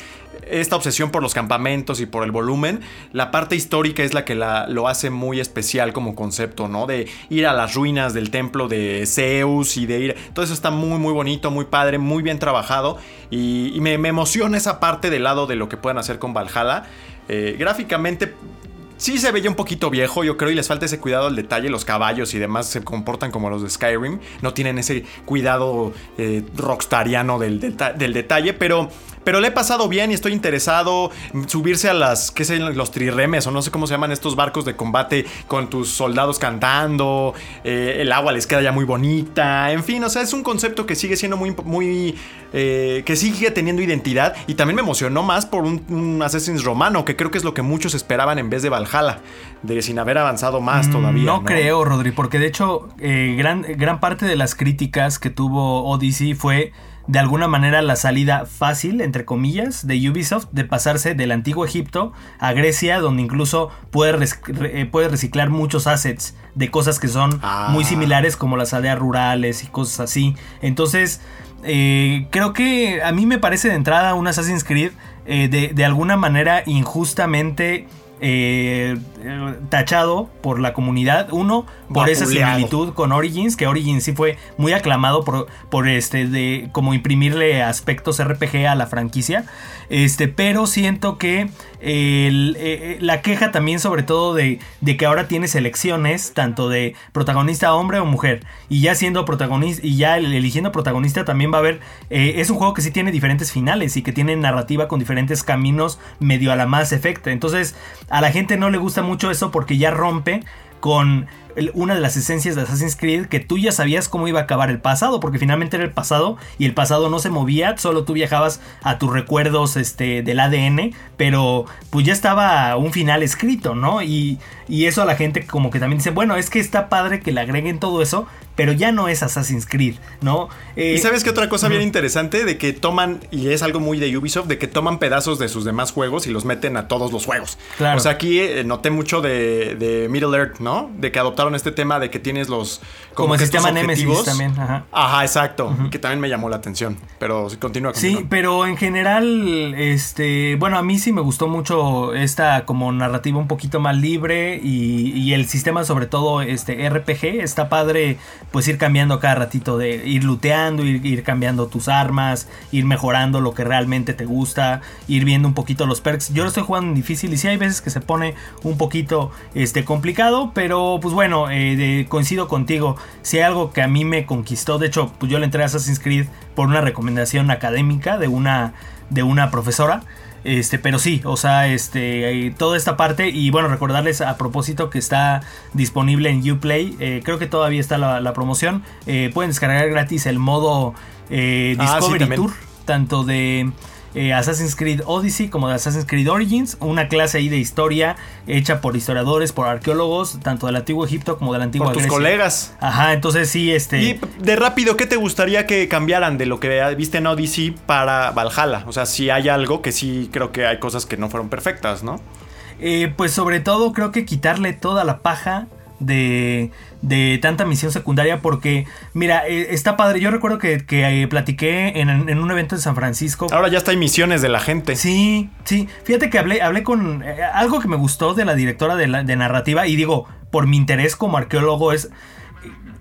esta obsesión por los campamentos y por el volumen, la parte histórica es la que la, lo hace muy especial como concepto, ¿no? De ir a las ruinas del templo de Zeus y de ir... Todo eso está muy, muy bonito, muy padre, muy bien trabajado y, me, emociona esa parte del lado de lo que puedan hacer con Valhalla. Eh, gráficamente Sí se veía un poquito viejo, yo creo, y les falta ese cuidado al detalle. Los caballos y demás se comportan como los de Skyrim. No tienen ese cuidado eh, rockstariano del, del, detalle, pero pero le he pasado bien y estoy interesado en subirse a las, qué sé, los triremes o no sé cómo se llaman estos barcos de combate con tus soldados cantando, eh, el agua les queda ya muy bonita, en fin, o sea, es un concepto que sigue siendo muy, muy, eh, que sigue teniendo identidad y también me emocionó más por un, un Assassin's romano, que creo que es lo que muchos esperaban en vez de Valhalla, de sin haber avanzado más Mm, todavía. No, No, creo, Rodri, porque de hecho eh, gran, gran parte de las críticas que tuvo Odyssey fue de alguna manera la salida fácil, entre comillas, de Ubisoft de pasarse del antiguo Egipto a Grecia, donde incluso puede, eh, puede reciclar muchos assets de cosas que son Ah. muy similares como las aldeas rurales y cosas así. Entonces, eh, creo que a mí me parece de entrada un Assassin's Creed eh, de, de alguna manera injustamente eh, tachado por la comunidad. Uno, por esa similitud con Origins, que Origins sí fue muy aclamado por, por este de como imprimirle aspectos RPG a la franquicia. Este, pero siento que eh, eh, la queja también sobre todo de, que ahora tiene selecciones tanto de protagonista hombre o mujer. Y ya siendo protagonista y ya el- eligiendo protagonista también va a haber eh, es un juego que sí tiene diferentes finales y que tiene narrativa con diferentes caminos medio a la más efecta. Entonces a la gente no le gusta mucho eso porque ya rompe con el- una de las esencias de Assassin's Creed que tú ya sabías cómo iba a acabar el pasado, porque finalmente era el pasado y el pasado no se movía, solo tú viajabas a tus recuerdos este, del ADN, pero pues ya estaba un final escrito, ¿no? Y, y eso a la gente como que también dice, bueno, es que está padre que le agreguen todo eso, pero ya no es Assassin's Creed, ¿no? Eh, Y sabes qué otra cosa bien interesante de que toman, y es algo muy de Ubisoft, de que toman pedazos de sus demás juegos y los meten a todos los juegos. Claro. O sea, aquí eh, noté mucho de, de Middle Earth, ¿no? De que adoptaron este tema de que tienes los... Como el que estos sistema Nemesis también, ajá. Ajá, exacto. Y que también me llamó la atención. Pero sí, continúa. Sí, continúa. pero en general, este, bueno, a mí sí me gustó mucho esta como narrativa un poquito más libre y, y el sistema sobre todo este RPG está padre pues ir cambiando cada ratito de ir looteando, ir, ir cambiando tus armas, ir mejorando lo que realmente te gusta, ir viendo un poquito los perks. Yo lo estoy jugando en difícil y sí hay veces que se pone un poquito este complicado, pero pues bueno, eh, de- coincido contigo. Si hay algo que a mí me conquistó, de hecho, pues yo le entré a Assassin's Creed por una recomendación académica de una, de una profesora. Este, pero sí, o sea, este, eh, toda esta parte y bueno, recordarles a propósito que está disponible en Uplay, eh, creo que todavía está la, la promoción, eh, pueden descargar gratis el modo eh, Ah, sí, Discovery. Tour, tanto de eh, Assassin's Creed Odyssey como de Assassin's Creed Origins, una clase ahí de historia hecha por historiadores, por arqueólogos, tanto del antiguo Egipto como de la antigua Por tus Grecia. colegas. Ajá, entonces sí, este... Y de rápido, ¿qué te gustaría que cambiaran de lo que viste en Odyssey para Valhalla? O sea, si hay algo que sí creo que hay cosas que no fueron perfectas, ¿no? Eh, pues sobre todo creo que quitarle toda la paja de, de tanta misión secundaria porque, mira, eh, está padre. Yo recuerdo que, que, eh, platiqué en, en un evento en San Francisco. Ahora ya está hay misiones de la gente. Sí, sí. Fíjate que hablé, hablé con eh, algo que me gustó de la directora de, la- de narrativa y digo, por mi interés como arqueólogo es...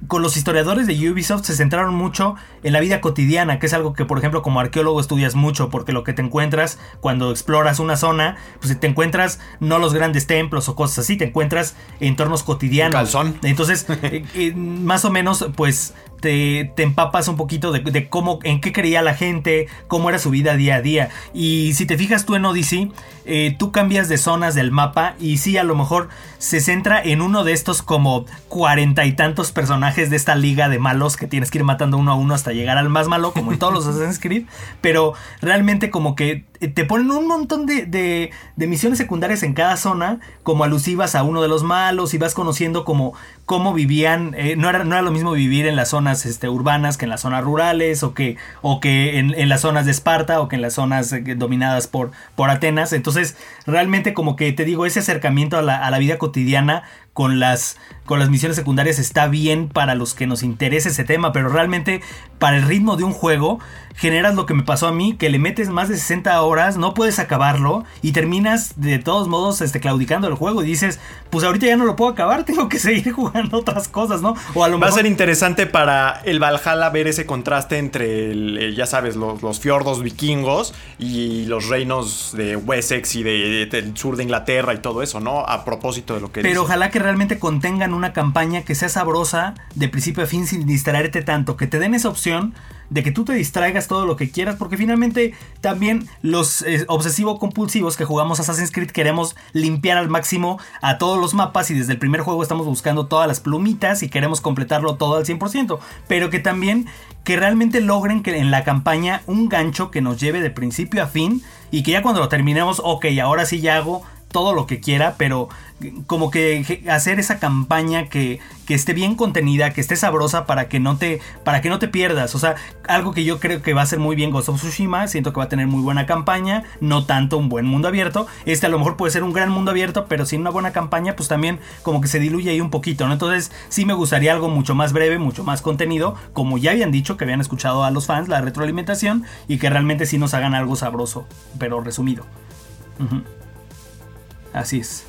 Con los historiadores de Ubisoft se centraron mucho en la vida cotidiana, que es algo que, por ejemplo, como arqueólogo estudias mucho, porque lo que te encuentras cuando exploras una zona, pues te encuentras no los grandes templos o cosas así, te encuentras entornos cotidianos. Calzón. Entonces, (laughs) eh, eh, más o menos, pues te, te empapas un poquito de, de cómo, en qué creía la gente, cómo era su vida día a día. Y si te fijas tú en Odyssey, eh, tú cambias de zonas del mapa y sí, a lo mejor se centra en uno de estos como cuarenta y tantos personajes de esta liga de malos que tienes que ir matando uno a uno hasta llegar al más malo, como en todos los (laughs) Assassin's Creed. Pero realmente como que te ponen un montón de, de- de misiones secundarias en cada zona, como alusivas a uno de los malos y vas conociendo como cómo vivían, eh, no, era, no era lo mismo vivir en las zonas este, urbanas que en las zonas rurales o que, o que en, en las zonas de Esparta o que en las zonas eh, dominadas por, por Atenas. Entonces, realmente como que te digo, ese acercamiento a la, a la vida cotidiana con las, con las misiones secundarias está bien para los que nos interese ese tema, pero realmente para el ritmo de un juego generas lo que me pasó a mí, que le metes más de 60 horas, no puedes acabarlo y terminas de todos modos este, claudicando el juego y dices, pues ahorita ya no lo puedo acabar, (laughs) tengo que seguir jugando otras cosas, ¿no? O a lo Va a ser interesante para el Valhalla ver ese contraste entre, el, eh, ya sabes, los, los fiordos vikingos y los reinos de Wessex y de- del sur de Inglaterra y todo eso, ¿no? A propósito de lo que Pero ojalá que realmente contengan una campaña que sea sabrosa de principio a fin sin distraerte tanto, que te den esa opción de que tú te distraigas todo lo que quieras, porque finalmente también los eh, obsesivo-compulsivos que jugamos Assassin's Creed queremos limpiar al máximo a todos los mapas y desde el primer juego estamos buscando todas las plumitas y queremos completarlo todo al 100%, pero que también que realmente logren que en la campaña un gancho que nos lleve de principio a fin y que ya cuando lo terminemos, ok, ahora sí ya hago todo lo que quiera, pero como que hacer esa campaña que, que, esté bien contenida, que esté sabrosa para que no te para que no te pierdas, o sea, algo que yo creo que va a ser muy bien Ghost of Tsushima, siento que va a tener muy buena campaña, no tanto un buen mundo abierto, este a lo mejor puede ser un gran mundo abierto, pero sin una buena campaña, pues también como que se diluye ahí un poquito, ¿no? Entonces, sí me gustaría algo mucho más breve, mucho más contenido, como ya habían dicho que habían escuchado a los fans la retroalimentación y que realmente sí nos hagan algo sabroso, pero resumido. Así es.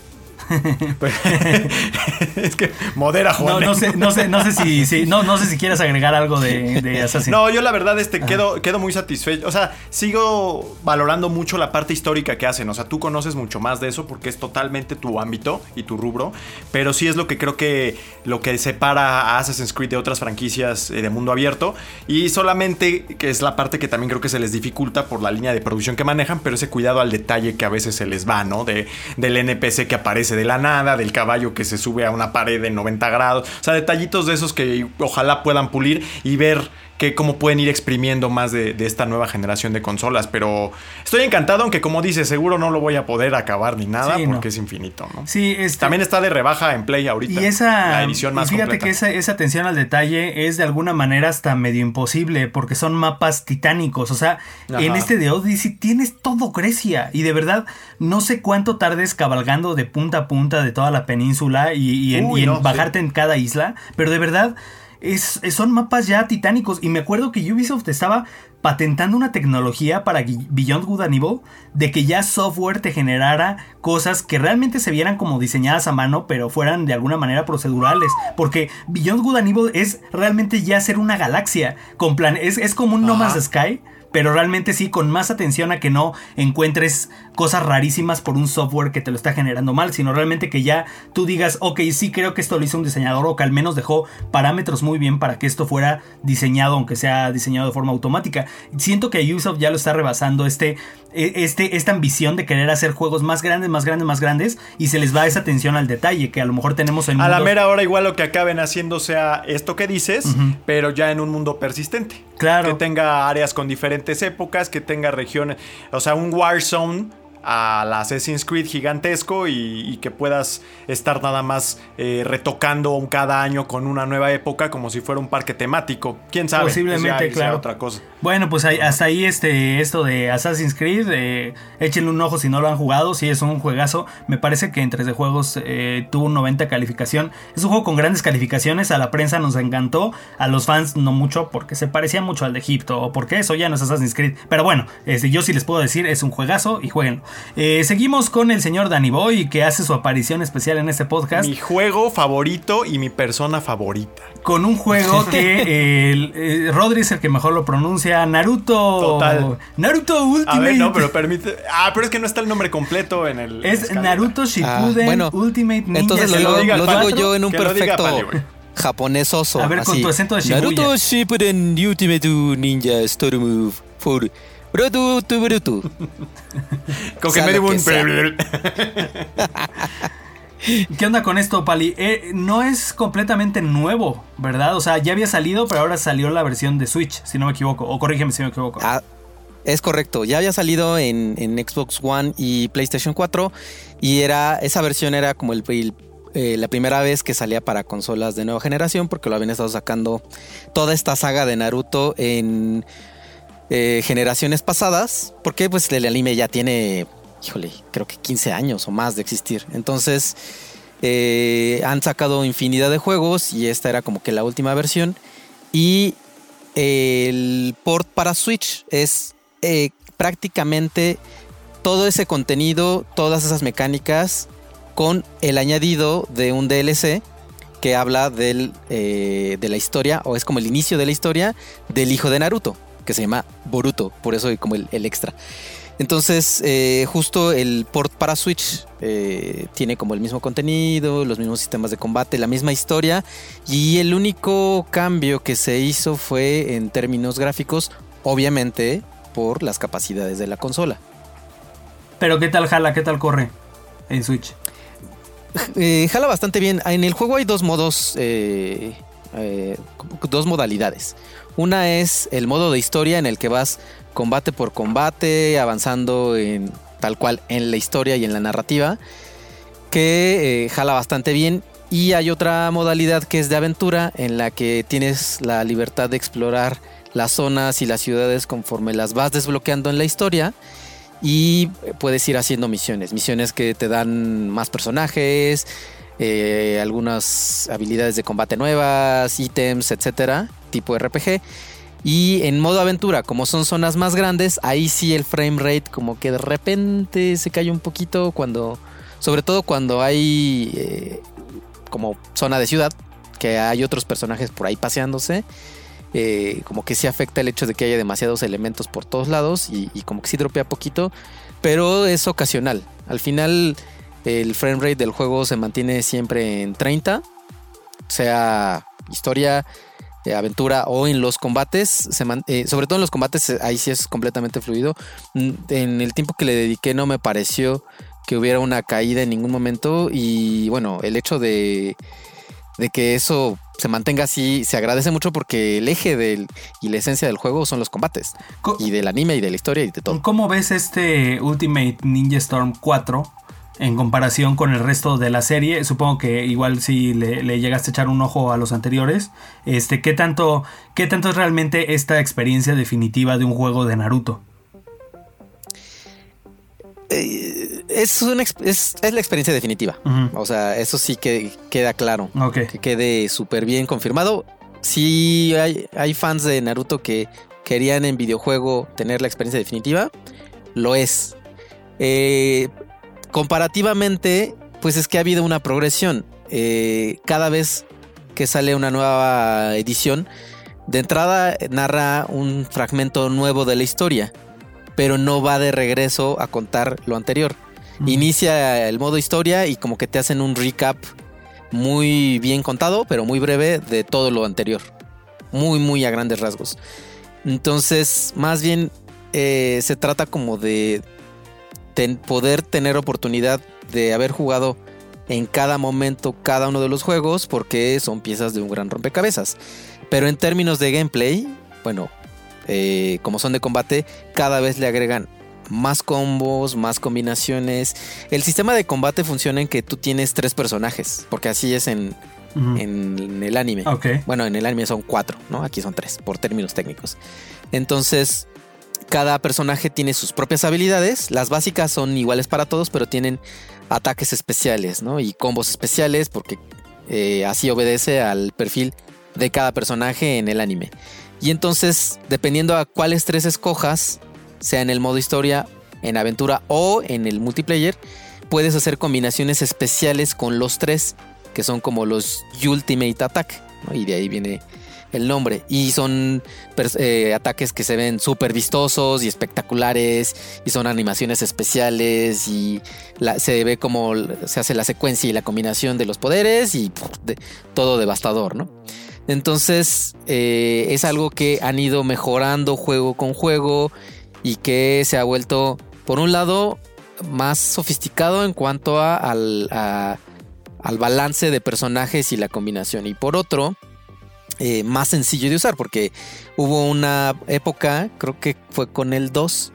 (laughs) es que modera Juan. No, no sé, no sé, no sé si, no, no sé si quieres agregar algo de, de (laughs) Assassin's No, yo la verdad este quedo, quedo muy satisfecho. O sea, sigo valorando mucho la parte histórica que hacen. O sea, tú conoces mucho más de eso porque es totalmente tu ámbito y tu rubro. Pero sí es lo que creo que lo que separa a Assassin's Creed de otras franquicias eh, de mundo abierto. Y solamente que es la parte que también creo que se les dificulta por la línea de producción que manejan, pero ese cuidado al detalle que a veces se les va, ¿no? De, del NPC que aparece de la nada, del caballo que se sube a una pared de 90 grados. O sea, detallitos de esos que ojalá puedan pulir y ver que cómo pueden ir exprimiendo más de, esta nueva generación de consolas. Pero estoy encantado, aunque como dices, seguro no lo voy a poder acabar ni nada porque es infinito, ¿no? Sí, este, también está de rebaja en Play ahorita. Y esa la edición más y fíjate que esa, esa, atención al detalle es de alguna manera hasta medio imposible porque son mapas titánicos. O sea, en este de Odyssey tienes todo Grecia y de verdad no sé cuánto tardes cabalgando de punta a punta de toda la península y, en, bajarte en cada isla, pero de verdad es, son mapas ya titánicos. Y me acuerdo que Ubisoft estaba patentando una tecnología para Beyond Good and Evil de que ya software te generara cosas que realmente se vieran como diseñadas a mano, pero fueran de alguna manera procedurales. Porque Beyond Good and Evil es realmente ya ser una galaxia. Con plan, es, es como un No Man's Sky pero realmente sí con más atención a que no encuentres cosas rarísimas por un software que te lo está generando mal, sino realmente que ya tú digas, ok, sí creo que esto lo hizo un diseñador o que al menos dejó parámetros muy bien para que esto fuera diseñado, aunque sea diseñado de forma automática. Siento que Ubisoft ya lo está rebasando este, e, este, esta ambición de querer hacer juegos más grandes, más grandes, más grandes y se les va esa atención al detalle que a lo mejor tenemos en... A la mera hora igual lo que acaben haciendo sea esto que dices, pero ya en un mundo persistente. Claro. Que tenga áreas con diferentes épocas, que tenga regiones, o sea, un Warzone al Assassin's Creed gigantesco y, que puedas estar nada más eh, retocando cada año con una nueva época como si fuera un parque temático. ¿Quién sabe? Posiblemente, claro. otra cosa. Bueno, pues hasta ahí este, esto de Assassin's Creed, eh, échenle un ojo si no lo han jugado, si es un juegazo. Me parece que en 3 de juegos eh, tuvo un 90 calificación. Es un juego con grandes calificaciones, a la prensa nos encantó, a los fans no mucho porque se parecía mucho al de Egipto o porque eso ya no es Assassin's Creed. Pero bueno, este, yo sí les puedo decir, es un juegazo y jueguenlo. Eh, seguimos con el señor Danny Boy, que hace su aparición especial en este podcast. Mi juego favorito y mi persona favorita. Con un juego que (laughs) el, eh, Rodri es el que mejor lo pronuncia, Naruto. Total. Naruto Ultimate. A ver, no, pero permite. Ah, pero es que no está el nombre completo en el. Es Naruto Shippuden ah, Ultimate Ninja. Entonces lo, digo yo en un perfecto. japonesoso. A ver, con tu acento de Shibuya. Naruto Shippuden Ultimate Ninja Story Move for Bruto, tu bruto. Como que me dio un. (laughs) ¿Qué onda con esto, Pali? Eh, no es completamente nuevo, ¿verdad? O sea, ya había salido, pero ahora salió la versión de Switch, si no me equivoco. O corrígeme si me equivoco. Ah, es correcto. Ya había salido en, Xbox One y PlayStation 4. Y era. Esa versión era como el, eh, la primera vez que salía para consolas de nueva generación. Porque lo habían estado sacando toda esta saga de Naruto en eh, generaciones pasadas, porque pues el anime ya tiene, híjole, creo que 15 años o más de existir. Entonces eh, han sacado infinidad de juegos y esta era como que la última versión. Y el port para Switch es eh, prácticamente todo ese contenido, todas esas mecánicas con el añadido de un DLC que habla del, de la historia, o es como el inicio de la historia del hijo de Naruto que se llama Boruto, por eso como el, extra. Entonces, eh, justo el port para Switch eh, tiene como el mismo contenido, los mismos sistemas de combate, la misma historia. Y el único cambio que se hizo fue en términos gráficos, obviamente por las capacidades de la consola. Pero ¿qué tal jala? ¿Qué tal corre en Switch? Eh, jala bastante bien. En el juego hay dos modos, dos modalidades. Una es el modo de historia en el que vas combate por combate, avanzando en tal cual en la historia y en la narrativa, que eh, jala bastante bien. Y hay otra modalidad que es de aventura, en la que tienes la libertad de explorar las zonas y las ciudades conforme las vas desbloqueando en la historia. Y puedes ir haciendo misiones, misiones que te dan más personajes, eh, algunas habilidades de combate nuevas, ítems, etcétera, tipo RPG. Y en modo aventura, como son zonas más grandes, ahí sí el frame rate como que de repente se cae un poquito cuando, sobre todo cuando hay eh, como zona de ciudad, que hay otros personajes por ahí paseándose. eh, como que sí afecta el hecho de que haya demasiados elementos por todos lados y, y como que sí dropea poquito, pero es ocasional. Al final el frame rate del juego se mantiene siempre en 30, sea historia, eh, aventura o en los combates, se man- eh, sobre todo en los combates, eh, ahí sí es completamente fluido. Mm, En el tiempo que le dediqué no me pareció que hubiera una caída en ningún momento y bueno, el hecho de, de que eso se mantenga así se agradece mucho porque el eje del, y la esencia del juego son los combates Co- y del anime y de la historia y de todo. ¿Cómo ves este Ultimate Ninja Storm 4 en comparación con el resto de la serie? Supongo que igual si le, le llegaste a echar un ojo a los anteriores. Este, ¿qué tanto, ¿Qué tanto es realmente esta experiencia definitiva de un juego de Naruto? Es, una es, es la experiencia definitiva. O sea, eso sí que queda claro. Ok. Que quede súper bien confirmado. Sí hay, hay fans de Naruto que querían en videojuego tener la experiencia definitiva. Lo es. Eh, comparativamente, pues es que ha habido una progresión. Eh, cada vez que sale una nueva edición, de entrada narra un fragmento nuevo de la historia, pero no va de regreso a contar lo anterior. Inicia el modo historia y como que te hacen un recap muy bien contado, pero muy breve de todo lo anterior. Muy, muy a grandes rasgos. Entonces, más bien eh, se trata como de ten- poder tener oportunidad de haber jugado en cada momento cada uno de los juegos porque son piezas de un gran rompecabezas. Pero en términos de gameplay, bueno, eh, como son de combate, cada vez le agregan más combos, más combinaciones. El sistema de combate funciona en que tú tienes tres personajes, porque así es en, en el anime. Ok. Bueno, en el anime son cuatro, ¿no? Aquí son tres, por términos técnicos. Entonces, cada personaje tiene sus propias habilidades. Las básicas son iguales para todos, pero tienen ataques especiales, ¿no? Y combos especiales, porque eh, así obedece al perfil de cada personaje en el anime. Y entonces, dependiendo a cuáles tres escojas, sea en el modo historia, en aventura o en el multiplayer, puedes hacer combinaciones especiales con los tres, que son como los Ultimate Attack, ¿no? y de ahí viene el nombre. Y son eh, ataques que se ven súper vistosos y espectaculares, y son animaciones especiales, y se ve como se hace la secuencia y la combinación de los poderes, y todo devastador, ¿no? Entonces eh, es algo que han ido mejorando juego con juego y que se ha vuelto, por un lado, más sofisticado en cuanto a- al balance de personajes y la combinación. Y por otro, eh, más sencillo de usar, porque hubo una época, creo que fue con el 2,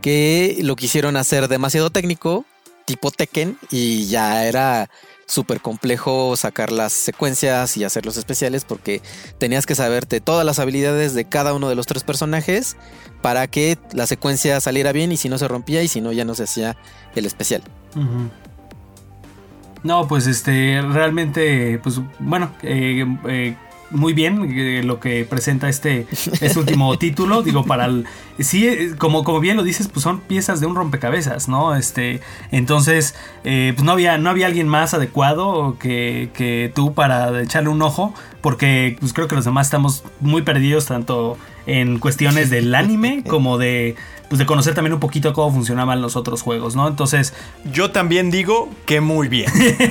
que lo quisieron hacer demasiado técnico, tipo Tekken, y ya era súper complejo sacar las secuencias y hacer los especiales porque tenías que saberte todas las habilidades de cada uno de los tres personajes para que la secuencia saliera bien y si no se rompía y si no ya no se hacía el especial. No, pues este, realmente, pues bueno, eh, eh, muy bien eh, lo que presenta este, este último (laughs) título. Digo, para el. Sí, eh, como, como bien lo dices, pues son piezas de un rompecabezas, ¿no? Este. Entonces, eh, pues no había, no había alguien más adecuado que, que tú para echarle un ojo. porque pues creo que los demás estamos muy perdidos tanto en cuestiones del anime (laughs) como de pues de conocer también un poquito cómo funcionaban los otros juegos, ¿no? Entonces, Yo también digo que muy bien.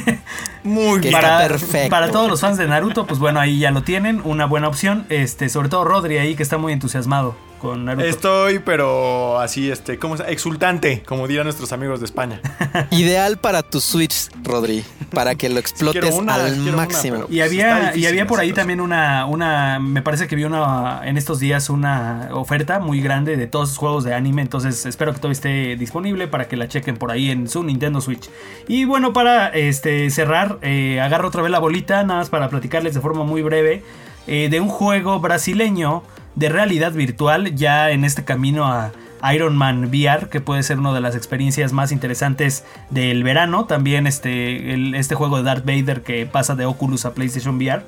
(laughs) muy bien. para, perfecto. para todos los fans de Naruto, pues bueno, ahí ya lo tienen, una buena opción, este, sobre todo Rodri ahí que está muy entusiasmado con Naruto. Estoy, pero así, este, ¿cómo se Exultante, como dirán nuestros amigos de España. (laughs) Ideal para tu Switch, Rodri, para que lo (laughs) explotes una, al una, máximo. Y había, y había por ahí también una, una, me parece que vi una, en estos días una oferta muy grande de todos los juegos de anime, entonces espero que todo esté disponible para que la chequen por ahí en su Nintendo Switch. Y bueno, para este, cerrar, eh, agarro otra vez la bolita, nada más para platicarles de forma muy breve, eh, de un juego brasileño de realidad virtual, ya en este camino a... Iron Man VR, que puede ser una de las experiencias más interesantes del verano. También este, este juego de Darth Vader que pasa de Oculus a PlayStation VR.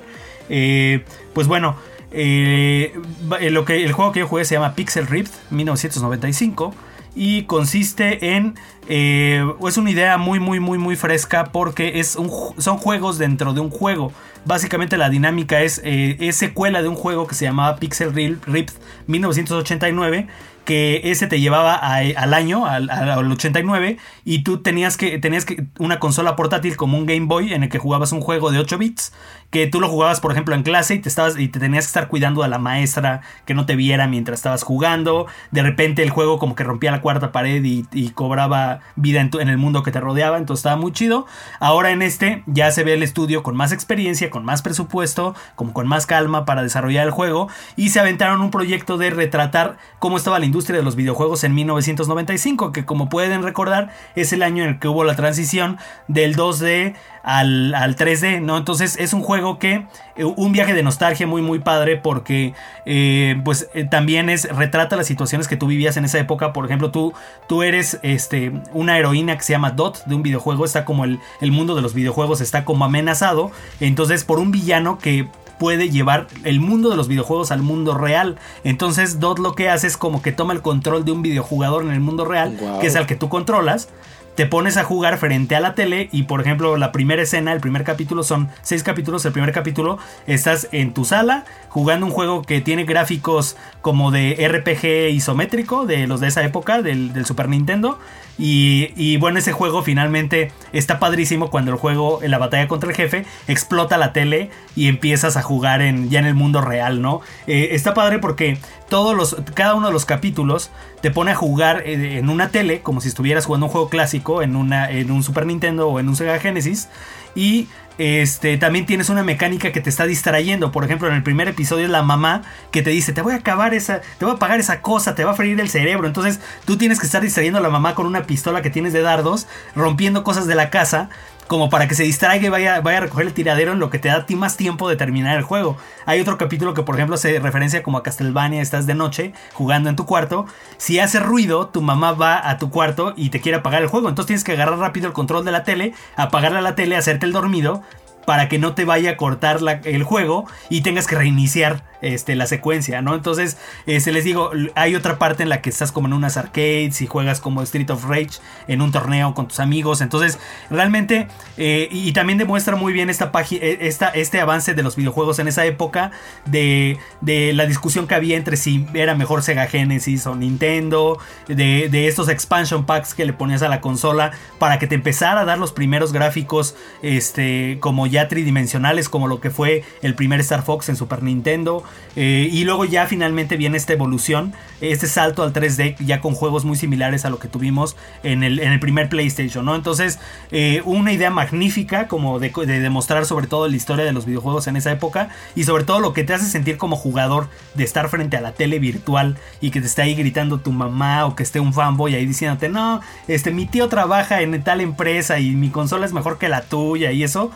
Eh, pues bueno, eh, eh, lo que, el juego que yo jugué se llama Pixel Rift 1995 y consiste en eh, es una idea muy muy muy muy fresca porque es un son juegos dentro de un juego. Básicamente la dinámica es eh, es secuela de un juego que se llamaba Pixel Rift 1989 que ese te llevaba al año, al, al 89, y tú tenías que, tenías que una consola portátil como un Game Boy en el que jugabas un juego de 8 bits, que tú lo jugabas, por ejemplo, en clase y te, estabas, y te tenías que estar cuidando a la maestra que no te viera mientras estabas jugando. De repente el juego como que rompía la cuarta pared y, cobraba vida en, en el mundo que te rodeaba, entonces estaba muy chido. Ahora en este ya se ve el estudio con más experiencia, con más presupuesto, como con más calma para desarrollar el juego, y se aventaron un proyecto de retratar cómo estaba la industria de los videojuegos en 1995, que como pueden recordar es el año en el que hubo la transición del 2D al, al 3D, ¿no? Entonces es un juego que, eh, un viaje de nostalgia muy muy padre porque eh, pues eh, también es, retrata las situaciones que tú vivías en esa época, por ejemplo, tú, tú eres este, una heroína que se llama Dot de un videojuego, está como el, el mundo de los videojuegos está como amenazado, entonces por un villano que puede llevar el mundo de los videojuegos al mundo real. Entonces Dot lo que hace es como que toma el control de un videojugador en el mundo real, Wow. que es al que tú controlas. Te pones a jugar frente a la tele y por ejemplo la primera escena, el primer capítulo son seis capítulos, el primer capítulo estás en tu sala jugando un juego que tiene gráficos como de RPG isométrico de los de esa época, del, del Super Nintendo. Y, y bueno, ese juego finalmente está padrísimo cuando el juego, en la batalla contra el jefe, explota la tele y empiezas a jugar en, ya en el mundo real, ¿no? Eh, está padre porque todos los, cada uno de los capítulos te pone a jugar eh, en una tele, como si estuvieras jugando un juego clásico en, una, en un Super Nintendo o en un Sega Genesis. Y este, también tienes una mecánica que te está distrayendo. Por ejemplo, en el primer episodio es la mamá que te dice, te voy a acabar esa, te voy a apagar esa cosa, te va a freír el cerebro. Entonces tú tienes que estar distrayendo a la mamá con una pistola que tienes de dardos, rompiendo cosas de la casa. Como para que se distraiga y vaya, vaya a recoger el tiradero en lo que te da a ti más tiempo de terminar el juego. Hay otro capítulo que, por ejemplo, se referencia como a Castlevania, estás de noche jugando en tu cuarto. Si hace ruido, tu mamá va a tu cuarto y te quiere apagar el juego. Entonces tienes que agarrar rápido el control de la tele, apagarle a la tele, hacerte el dormido para que no te vaya a cortar el juego y tengas que reiniciar este, la secuencia, ¿no? Entonces, este, les digo, hay otra parte en la que estás como en unas arcades y juegas como Street of Rage en un torneo con tus amigos. Entonces, realmente, eh, y, también demuestra muy bien esta página, esta, este avance de los videojuegos en esa época, de, de la discusión que había entre si era mejor Sega Genesis o Nintendo, de, de estos expansion packs que le ponías a la consola para que te empezara a dar los primeros gráficos, este, como ya tridimensionales, como lo que fue el primer Star Fox en Super Nintendo. eh, y luego ya finalmente viene esta evolución, este salto al 3D, ya con juegos muy similares a lo que tuvimos en el, en el primer PlayStation, ¿no? Entonces, eh, una idea magnífica como de, de demostrar sobre todo la historia de los videojuegos en esa época y sobre todo lo que te hace sentir como jugador de estar frente a la tele virtual y que te esté ahí gritando tu mamá o que esté un fanboy ahí diciéndote, no, este, mi tío trabaja en tal empresa y mi consola es mejor que la tuya y eso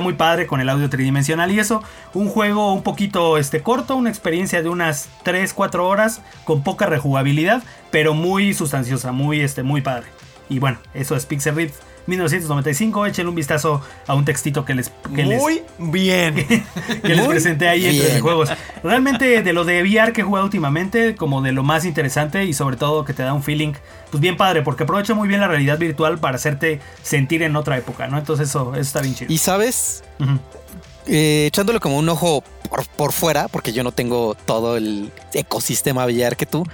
muy padre con el audio tridimensional y eso, un juego un poquito este, corto, una experiencia de unas 3, 4 horas con poca rejugabilidad, pero muy sustanciosa, muy, este, muy padre. Y bueno, eso es Pixel Rift 1995, échenle un vistazo a un textito que les, que les, Muy bien. (laughs) que les Muy presenté ahí entre mis juegos. Realmente de lo de VR que he jugado últimamente, como de lo más interesante y sobre todo que te da un feeling, pues bien padre, porque aprovecha muy bien la realidad virtual para hacerte sentir en otra época, ¿no? Entonces eso, eso está bien chido. Y sabes, eh, echándole como un ojo por, por fuera, porque yo no tengo todo el ecosistema VR que tú,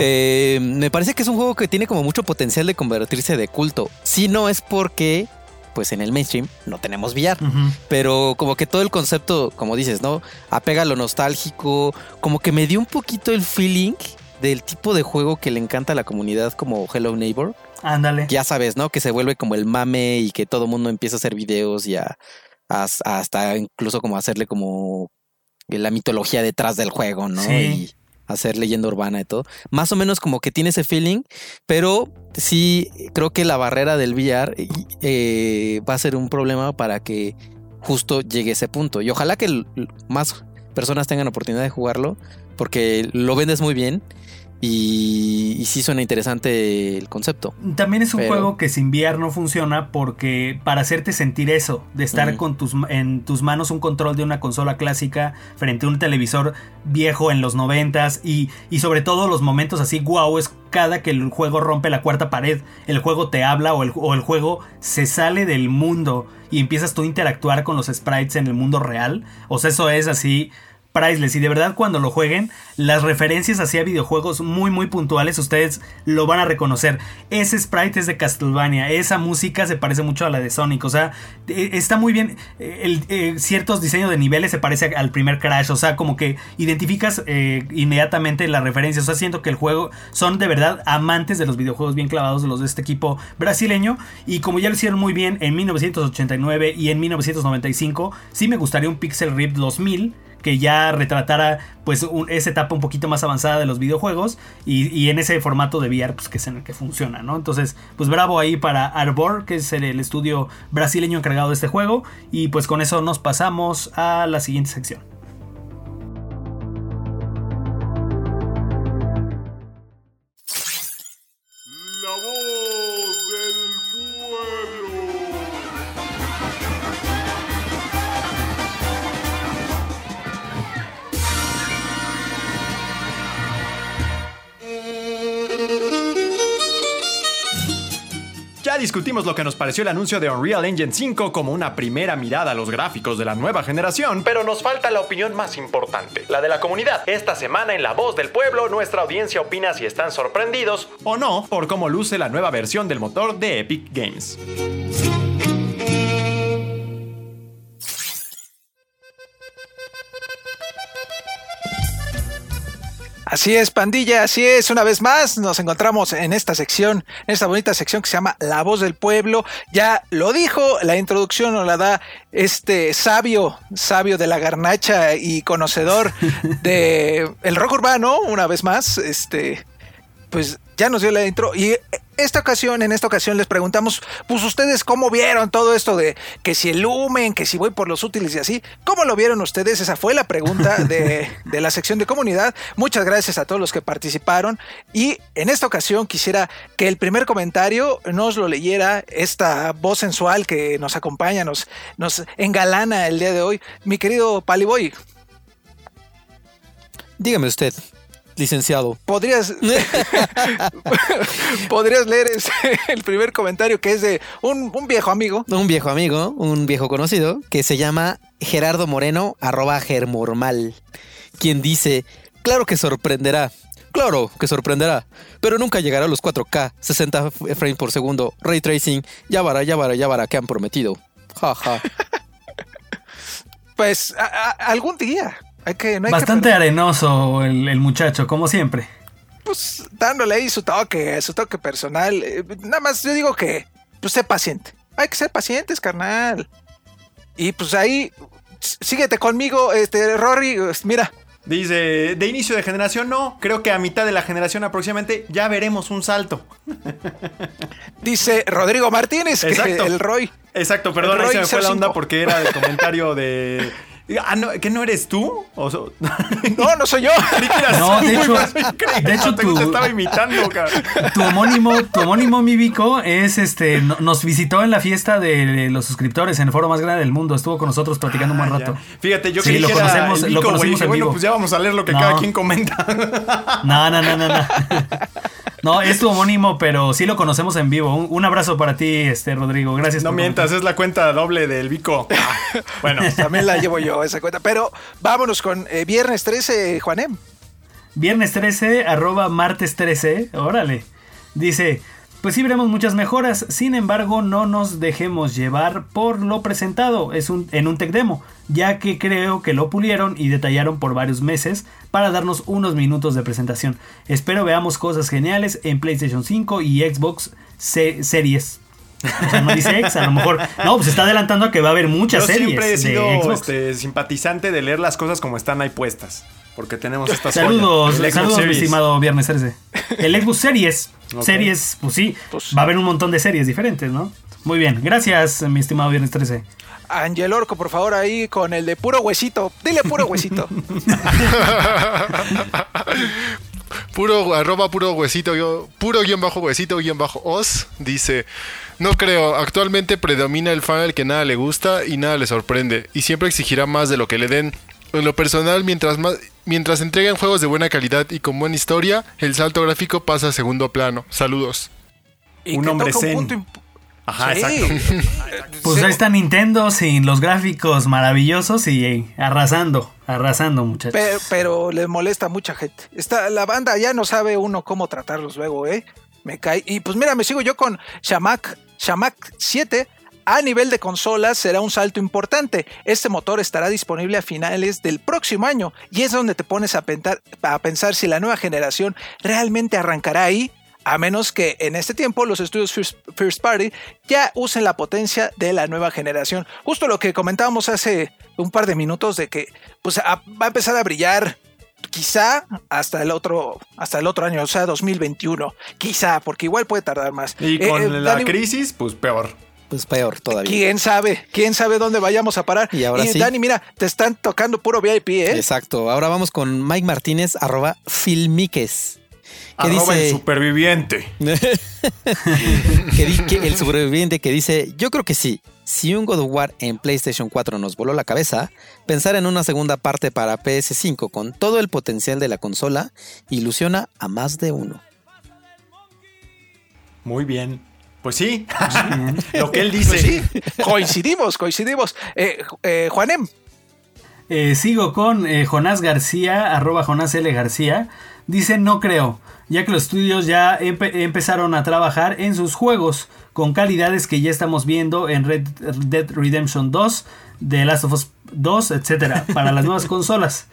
eh, me parece que es un juego que tiene como mucho potencial de convertirse de culto. Si no es porque, pues en el mainstream no tenemos. Ujú. Pero como que todo el concepto, como dices, ¿no? Apega a lo nostálgico, como que me dio un poquito el feeling del tipo de juego que le encanta a la comunidad como Hello Neighbor. Ándale. Ya sabes, ¿no? Que se vuelve como el mame y que todo mundo empieza a hacer videos y a, a- hasta incluso como hacerle como la mitología detrás del juego, ¿no? Sí. Y hacer leyenda urbana y todo. Más o menos como que tiene ese feeling, pero sí creo que la barrera del VR eh, va a ser un problema para que justo llegue ese punto. Y ojalá que más personas tengan oportunidad de jugarlo, porque lo vendes muy bien y, y sí suena interesante el concepto. También es un Pero- juego que sin VR no funciona porque para hacerte sentir eso, de estar con tus en tus manos un control de una consola clásica frente a un televisor viejo en los noventas y, y sobre todo los momentos así wow es cada que el juego rompe la cuarta pared, el juego te habla o el, o el juego se sale del mundo y empiezas tú a interactuar con los sprites en el mundo real. O sea, eso es así priceless. Y de verdad cuando lo jueguen las referencias hacia videojuegos muy muy puntuales ustedes lo van a reconocer. Ese sprite es de Castlevania esa música se parece mucho a la de Sonic o sea eh, está muy bien el, eh, ciertos diseños de niveles se parece al primer Crash o sea como que identificas eh, inmediatamente la referencia o sea siento que el juego son de verdad amantes de los videojuegos bien clavados los de este equipo brasileño. Y como ya lo hicieron muy bien en 1989 y en 1995 sí me gustaría un Pixel Rip 2000 que ya retratara pues un- esa etapa un poquito más avanzada de los videojuegos y, en ese formato de VR pues que es en el que funciona, ¿no? Entonces pues bravo ahí para Arbor que es el estudio brasileño encargado de este juego y pues con eso nos pasamos a la siguiente sección. Discutimos lo que nos pareció el anuncio de Unreal Engine 5 como una primera mirada a los gráficos de la nueva generación, pero nos falta la opinión más importante, la de la comunidad. Esta semana en La Voz del Pueblo, nuestra audiencia opina si están sorprendidos o no por cómo luce la nueva versión del motor de Epic Games. Así es, pandilla, así es. Una vez más nos encontramos en esta sección, en esta bonita sección que se llama La Voz del Pueblo. Ya lo dijo, la introducción nos la da este sabio, sabio de la garnacha y conocedor (laughs) de el rock urbano, una vez más, este, pues ya nos dio la intro y esta ocasión, en esta ocasión les preguntamos, pues ustedes cómo vieron todo esto de que si el lumen, que si voy por los útiles y así, ¿cómo lo vieron ustedes? Esa fue la pregunta de, (laughs) de la sección de comunidad. Muchas gracias a todos los que participaron y en esta ocasión quisiera que el primer comentario nos lo leyera esta voz sensual que nos acompaña, nos, nos engalana el día de hoy, mi querido Paliboy. Dígame usted, licenciado. podrías (laughs) podrías leer ese- el primer comentario que es de un, un viejo amigo Un viejo amigo, un viejo conocido, que se llama Gerardo Moreno, arroba germormal, quien dice, claro que sorprenderá, claro que sorprenderá, pero nunca llegará a los 4K, 60 frames por segundo, ray tracing, ya vara, ya vara, ya vara, que han prometido. Jaja. (laughs) pues a- a- algún día hay que no hay que Bastante arenoso el, el muchacho, como siempre. pues dándole ahí su toque su toque personal Eh, nada más yo digo que pues sé paciente hay que ser pacientes carnal y pues ahí síguete conmigo este Rory pues, mira Dice, de inicio de generación no, creo que a mitad de la generación aproximadamente ya veremos un salto. (laughs) dice Rodrigo Martínez que Exacto. el Roy Exacto, perdón, ahí se me fue la 05. onda porque era el comentario de... (laughs) Ah, no, ¿que no eres tú? O so- (laughs) no no soy yo No, de (laughs) hecho- de hecho te, tu- te estaba imitando, cabrón. Tu homónimo, tu homónimo Míbico es este, no- nos visitó en la fiesta de los suscriptores en el foro más grande del mundo. Estuvo con nosotros platicando un buen Ah, rato. ya. Fíjate, yo Sí, lo que era conocemos- el lo conocimos Dije, en bueno, vivo. pues ya vamos a leer lo que No. cada quien comenta. (laughs) No, no, no, no, no. No, es tu homónimo, pero sí lo conocemos en vivo. Un, un abrazo para ti, este Rodrigo. Gracias. No por mientas, es la cuenta doble del Vico. (laughs) Ah, bueno, (laughs) También la llevo yo esa cuenta. Pero vámonos con eh, viernes 13, Juanem. Viernes 13, arroba martes 13. Órale. Dice, pues sí veremos muchas mejoras, sin embargo no nos dejemos llevar por lo presentado es un, en un tech demo, ya que creo que lo pulieron y detallaron por varios meses para darnos unos minutos de presentación. Espero veamos cosas geniales en PlayStation 5 y Xbox Se- Series. O sea, no dice X, a lo mejor. No, pues está adelantando a que va a haber muchas yo series. siempre he sido Xbox. este, simpatizante de leer las cosas como están ahí puestas. Porque tenemos estas Saludos, joyas. Saludos, mi estimado Viernes 13. El Xbox Series. Series, pues sí. Pues- va a haber un montón de series diferentes, ¿no? Muy bien, gracias, mi estimado Viernes 13. Angel Orco, por favor, ahí con el de puro huesito. Dile puro huesito. (laughs) Puro, arroba puro huesito, yo- puro guion bajo huesito, guion bajo os, dice, no creo, actualmente predomina el fan al que nada le gusta y nada le sorprende, y siempre exigirá más de lo que le den. En lo personal, mientras más, mientras entreguen juegos de buena calidad y con buena historia, el salto gráfico pasa a segundo plano. Saludos. Y Un hombre zen. Ajá, Sí. exacto. (laughs) Pues Sí. ahí está Nintendo sin los gráficos maravillosos y eh, arrasando, arrasando, muchachos. Pero, pero le molesta a mucha gente. Está, la banda ya no sabe uno cómo tratarlos luego, ¿eh? Me cae. Y pues mira, me sigo yo con Shamak. Shamak 7. A nivel de consolas será un salto importante. Este motor estará disponible a finales del próximo año y es donde te pones a pensar, a pensar si la nueva generación realmente arrancará ahí, a menos que en este tiempo los estudios First, First Party ya usen la potencia de la nueva generación. Justo lo que comentábamos hace un par de minutos de que pues a- va a empezar a brillar quizá hasta el otro hasta el otro año, o sea, 2021, quizá, porque igual puede tardar más. Y Eh, con eh, la Dani, crisis, pues peor. Pues peor todavía. ¿Quién sabe? ¿Quién sabe dónde vayamos a parar? Y ahora sí. Dani, mira, te están tocando puro VIP, ¿eh? Exacto. Ahora vamos con Mike Martínez, arroba Filmiques. Que Arroba el superviviente. (laughs) que di- que el sobreviviente que dice, yo creo que sí. Si un God of War en PlayStation 4 nos voló la cabeza, pensar en una segunda parte para PS5 con todo el potencial de la consola ilusiona a más de uno. Muy bien. Pues sí. Lo que él dice. Pues sí, coincidimos, coincidimos. Eh, eh, Juanem, Eh, sigo con eh, Jonás García, arroba Jonás L. García. Dice no creo, ya que los estudios ya empe- empezaron a trabajar en sus juegos con calidades que ya estamos viendo en Red Dead Redemption 2, The Last of Us 2, etcétera, para las nuevas (laughs) consolas.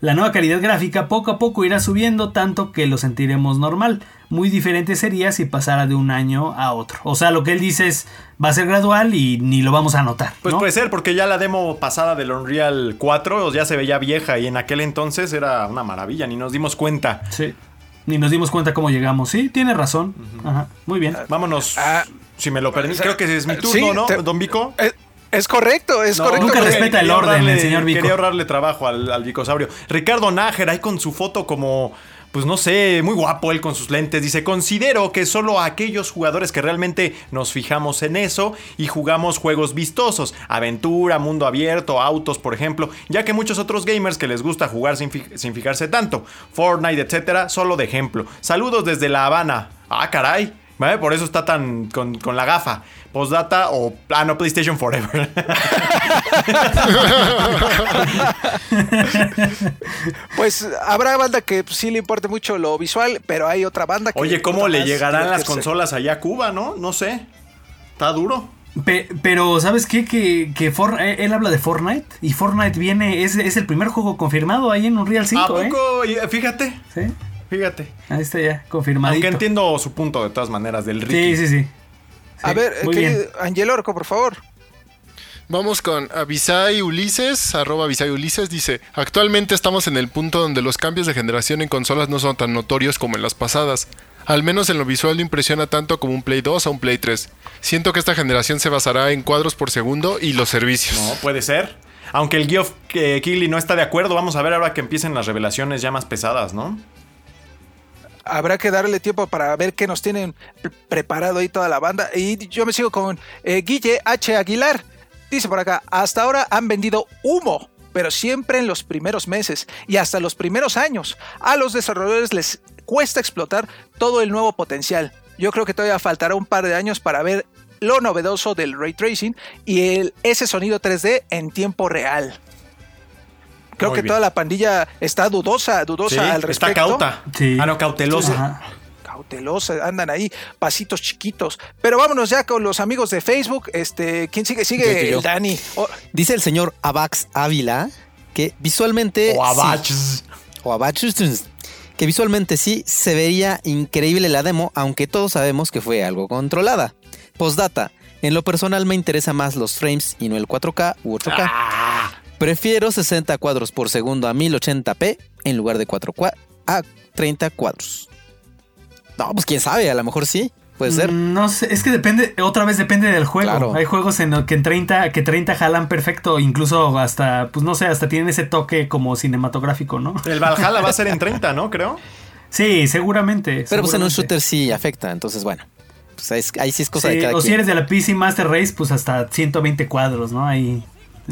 La nueva calidad gráfica poco a poco irá subiendo tanto que lo sentiremos normal. Muy diferente sería si pasara de un año a otro. O sea, lo que él dice es va a ser gradual y ni lo vamos a notar. Pues ¿no? puede ser, porque ya la demo pasada del Unreal 4 ya se veía vieja y en aquel entonces era una maravilla, ni nos dimos cuenta. Sí. Ni nos dimos cuenta cómo llegamos. Sí, tiene razón. Ajá. Muy bien. Vámonos, Ah. si me lo permite. O sea, Creo que es mi sí, turno, ¿no, te- don Vico? es, es correcto, es No, correcto. nunca respeta el orden, ahorrarle- el señor Vico. Quería ahorrarle trabajo al, al Vicosaurio. Ricardo Nájera, ahí con su foto como, pues no sé, muy guapo él con sus lentes. Dice, considero que solo aquellos jugadores que realmente nos fijamos en eso y jugamos juegos vistosos, aventura, mundo abierto, autos, por ejemplo, ya que muchos otros gamers que les gusta jugar sin, fi- sin fijarse tanto, Fortnite, etcétera, solo de ejemplo. Saludos desde La Habana. Ah, caray. ¿Vale? Por eso está tan con, con la gafa. Postdata o. Ah, no, PlayStation Forever. (laughs) Pues habrá banda que pues, sí le importe mucho lo visual, pero hay otra banda que. Oye, ¿cómo le llegarán las consolas allá a Cuba, no? No sé. Está duro. Pe- pero, ¿sabes qué? Que, que For- eh, él habla de Fortnite. Y Fortnite viene, es, es el primer juego confirmado ahí en Unreal 5, ¿A ¿eh? poco? Y, Fíjate, Sí, fíjate. ahí está ya, confirmadito. Aunque entiendo su punto de todas maneras del Ricky. Sí, sí, sí. A ver, muy querido bien. Angel Orco, por favor. Vamos con Avisai Ulises, arroba Avisai Ulises, dice, actualmente estamos en el punto donde los cambios de generación en consolas no son tan notorios como en las pasadas. Al menos en lo visual no impresiona tanto como un Play 2 o un Play 3. Siento que esta generación se basará en cuadros por segundo y los servicios. No, puede ser. Aunque el Geoff eh, Keighley no está de acuerdo, vamos a ver ahora que empiecen las revelaciones ya más pesadas, ¿no? Habrá que darle tiempo para ver qué nos tienen pre- preparado ahí toda la banda. Y yo me sigo con eh, Guille H. Aguilar. Dice por acá, hasta ahora han vendido humo, pero siempre en los primeros meses y hasta los primeros años. A los desarrolladores les cuesta explotar todo el nuevo potencial. Yo creo que todavía faltará un par de años para ver lo novedoso del ray tracing y el, ese sonido 3D en tiempo real. Creo Muy que bien. toda la pandilla está dudosa, dudosa Sí, al respecto. está cauta. Sí. Ah, no, cautelosa. Ajá. Cautelosa, andan ahí, pasitos chiquitos. Pero vámonos ya con los amigos de Facebook. Este, ¿quién sigue? Sigue Yo, yo, yo. el Dani. Oh, Dice el señor Abax Ávila que visualmente. O sí, abachs. o Abachus, que visualmente sí se vería increíble la demo, aunque todos sabemos que fue algo controlada. Postdata, en lo personal me interesa más los frames y no el 4K u 8K. Prefiero 60 cuadros por segundo a 1080p en lugar de 4K a 30 cuadros. No, pues quién sabe, a lo mejor sí, puede ser. Mm, No sé, es que depende, otra vez depende del juego. Claro. Hay juegos en los que en 30, que 30 jalan perfecto, incluso hasta, pues no sé, hasta tienen ese toque como cinematográfico, ¿no? El Valhalla va a ser en 30, ¿no? Creo. Sí, seguramente. Pero pues en un shooter sí afecta, entonces bueno. Pues ahí, sí es cosa Sí, de cada o si quien. eres de la PC Master Race, pues hasta 120 cuadros, ¿no? Ahí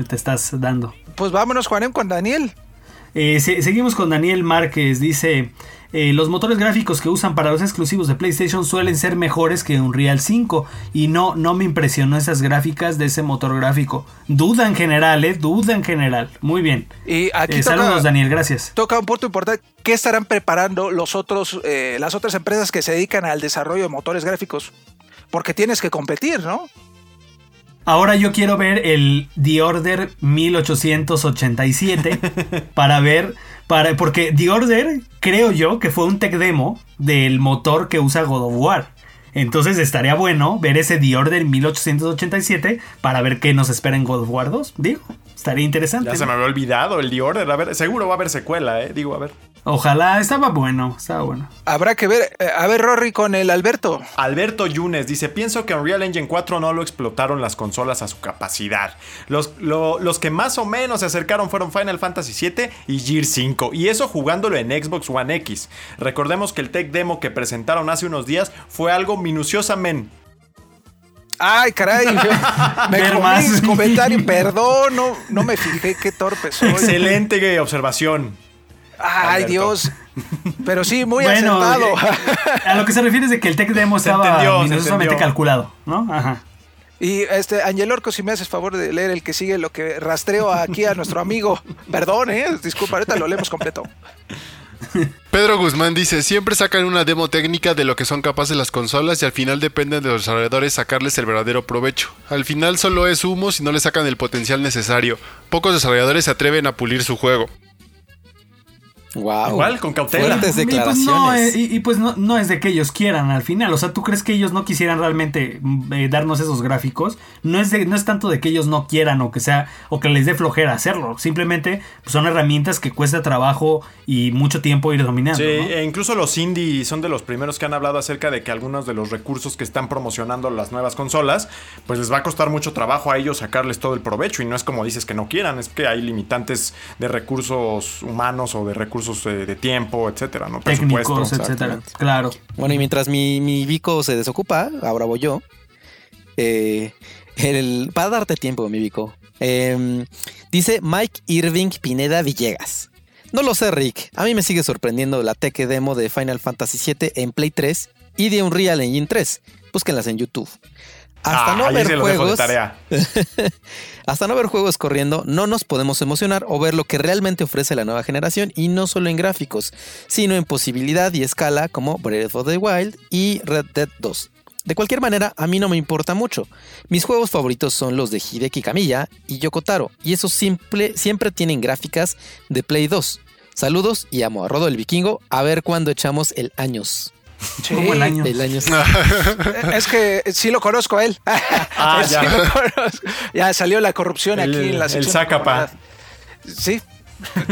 te estás dando. pues vámonos, Juanem, con Daniel. Eh, se- seguimos con Daniel Márquez. Dice: eh, Los motores gráficos que usan para los exclusivos de PlayStation suelen ser mejores que Unreal 5. Y no, no me impresionó esas gráficas de ese motor gráfico. Duda en general, ¿eh? Duda en general. Muy bien. Y aquí Eh, toca, saludos, Daniel, gracias. toca un punto importante. ¿Qué estarán preparando los otros, eh, las otras empresas que se dedican al desarrollo de motores gráficos? Porque tienes que competir, ¿no? Ahora yo quiero ver el The Order 1887 (laughs) para ver, para, porque The Order creo yo que fue un tech demo del motor que usa God of War. Entonces estaría bueno ver ese The Order 1887 para ver qué nos espera en God of War 2. Digo, estaría interesante. Ya se me había olvidado el The Order. A ver, seguro va a haber secuela, ¿eh? Digo, a ver. Ojalá, estaba bueno, estaba bueno. Habrá que ver. eh, a ver, Rory, con el Alberto. Alberto Yunes dice, pienso que Unreal Engine 4 no lo explotaron las consolas a su capacidad. Los, lo- los que más o menos se acercaron fueron Final Fantasy VII y Gear 5, y eso jugándolo en Xbox One X. Recordemos que el tech demo que presentaron hace unos días fue algo minuciosamente... Ay, caray. (laughs) me Ver comí comentarios. Perdón, no, no me fijé qué torpe soy. Excelente observación. Ay, Alberto. Dios. Pero sí, muy bueno, acertado. eh, a lo que se refiere es de que el tech demo Se estaba minuciosamente calculado, ¿no? Ajá. Y este, Angel Orco, si me haces favor de leer el que sigue, lo que rastreo aquí a nuestro amigo. Perdón, eh. Disculpa, ahorita lo leemos completo. Pedro Guzmán dice, siempre sacan una demo técnica de lo que son capaces las consolas y al final dependen de los desarrolladores sacarles el verdadero provecho. Al final solo es humo si no le sacan el potencial necesario. Pocos desarrolladores se atreven a pulir su juego. Wow. Igual, con cautela. Fuertes Y pues, declaraciones. no, eh, y, y pues no, no es de que ellos quieran al final. O sea, ¿tú crees que ellos no quisieran realmente mm, eh, darnos esos gráficos? No es, de- no es tanto de que ellos no quieran o que sea o que les dé flojera hacerlo. Simplemente pues, son herramientas que cuesta trabajo y mucho tiempo ir dominando. Sí, ¿no? e incluso los indie son de los primeros que han hablado acerca de que algunos de los recursos que están promocionando las nuevas consolas, pues les va a costar mucho trabajo a ellos sacarles todo el provecho. Y no es como dices que no quieran, es que hay limitantes de recursos humanos o de recursos eh, de tiempo, etcétera, ¿no? Técnicos, etcétera. Claro. Bueno, y mientras mi, mi Vico se desocupa, ahora voy yo. Eh, (laughs) el, para darte tiempo, mi Vico. eh, dice Mike Irving Pineda Villegas. No lo sé, Rick. A mí me sigue sorprendiendo la tech demo de Final Fantasy VII en Play 3 y de Unreal Engine 3. Búsquenlas en YouTube. Hasta Ah, no ver juegos. (laughs) Hasta no ver juegos corriendo, no nos podemos emocionar o ver lo que realmente ofrece la nueva generación y no solo en gráficos, sino en posibilidad y escala como Breath of the Wild y Red Dead 2. De cualquier manera, a mí no me importa mucho. Mis juegos favoritos son los de Hideki Kamiya y Yokotaro, y esos simple, siempre tienen gráficas de Play 2. Saludos y amo a Rodo el Vikingo, a ver cuándo echamos el años. Como el año. El años. (laughs) Es que sí lo conozco a él. (laughs) Ah, Sí ya. lo conozco. Ya salió la corrupción El- aquí en la el sección. de Zacapa. Sí.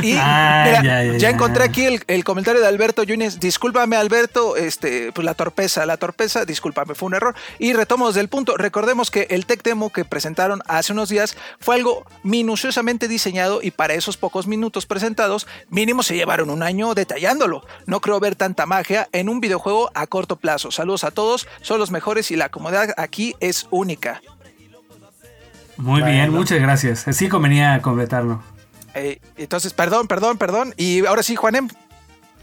Y (laughs) Ah, mira, ya, ya, ya, ya. encontré aquí el, el comentario de Alberto Yunes. Discúlpame, Alberto, este, pues la torpeza, la torpeza, discúlpame, fue un error. Y retomo desde el punto. Recordemos que el tech demo que presentaron hace unos días fue algo minuciosamente diseñado y para esos pocos minutos presentados, mínimo se llevaron un año detallándolo. No creo ver tanta magia en un videojuego a corto plazo. Saludos a todos, son los mejores y la comodidad aquí es única. Muy bien, muchas gracias. Sí convenía completarlo. Eh, entonces, perdón, perdón, perdón. Y ahora sí, Juanem.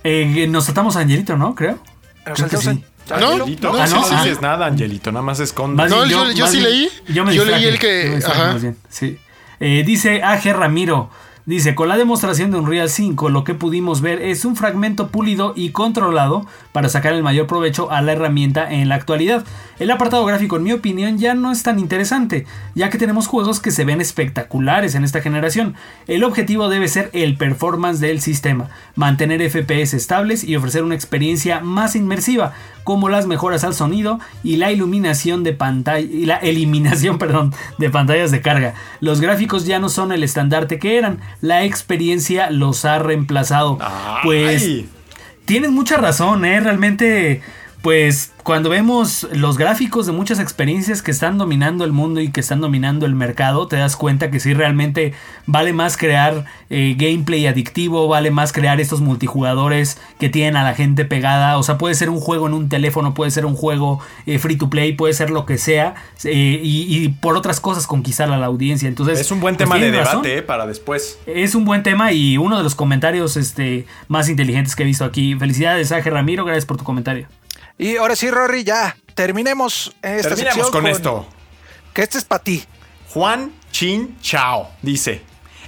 Eh, nos saltamos a Angelito, ¿no? Creo. Nos Creo que saltamos sí. a- ¿No? Angelito, no, no, ah, no, no ah. dices nada, Angelito, nada más esconde. Más No, yo- sí leí. Yo, me Yo leí el que- ajá. sí. Eh, dice AG Ramiro. Dice, con la demostración de Unreal 5 lo que pudimos ver es un fragmento pulido y controlado para sacar el mayor provecho a la herramienta en la actualidad. El apartado gráfico en mi opinión ya no es tan interesante, ya que tenemos juegos que se ven espectaculares en esta generación. El objetivo debe ser el performance del sistema, mantener FPS estables y ofrecer una experiencia más inmersiva, como las mejoras al sonido y la iluminación de pantalla y la (laughs) eliminación, perdón, de pantallas de carga. Los gráficos ya no son el estandarte que eran, la experiencia los ha reemplazado. Pues. Tienes mucha razón, ¿eh? Realmente, pues cuando vemos los gráficos de muchas experiencias que están dominando el mundo y que están dominando el mercado, te das cuenta que sí realmente vale más crear eh, gameplay adictivo, vale más crear estos multijugadores que tienen a la gente pegada. O sea, puede ser un juego en un teléfono, puede ser un juego eh, free to play, puede ser lo que sea, eh, y, y por otras cosas conquistar a la audiencia. Entonces, Es un buen pues, tema de debate eh, para después. Es un buen tema y uno de los comentarios este, más inteligentes que he visto aquí. Felicidades, Aje Ramiro, gracias por tu comentario. Y ahora sí, Rory, ya terminemos esta Terminemos sección con esto. Que este es para ti. Juan Chin Chao dice.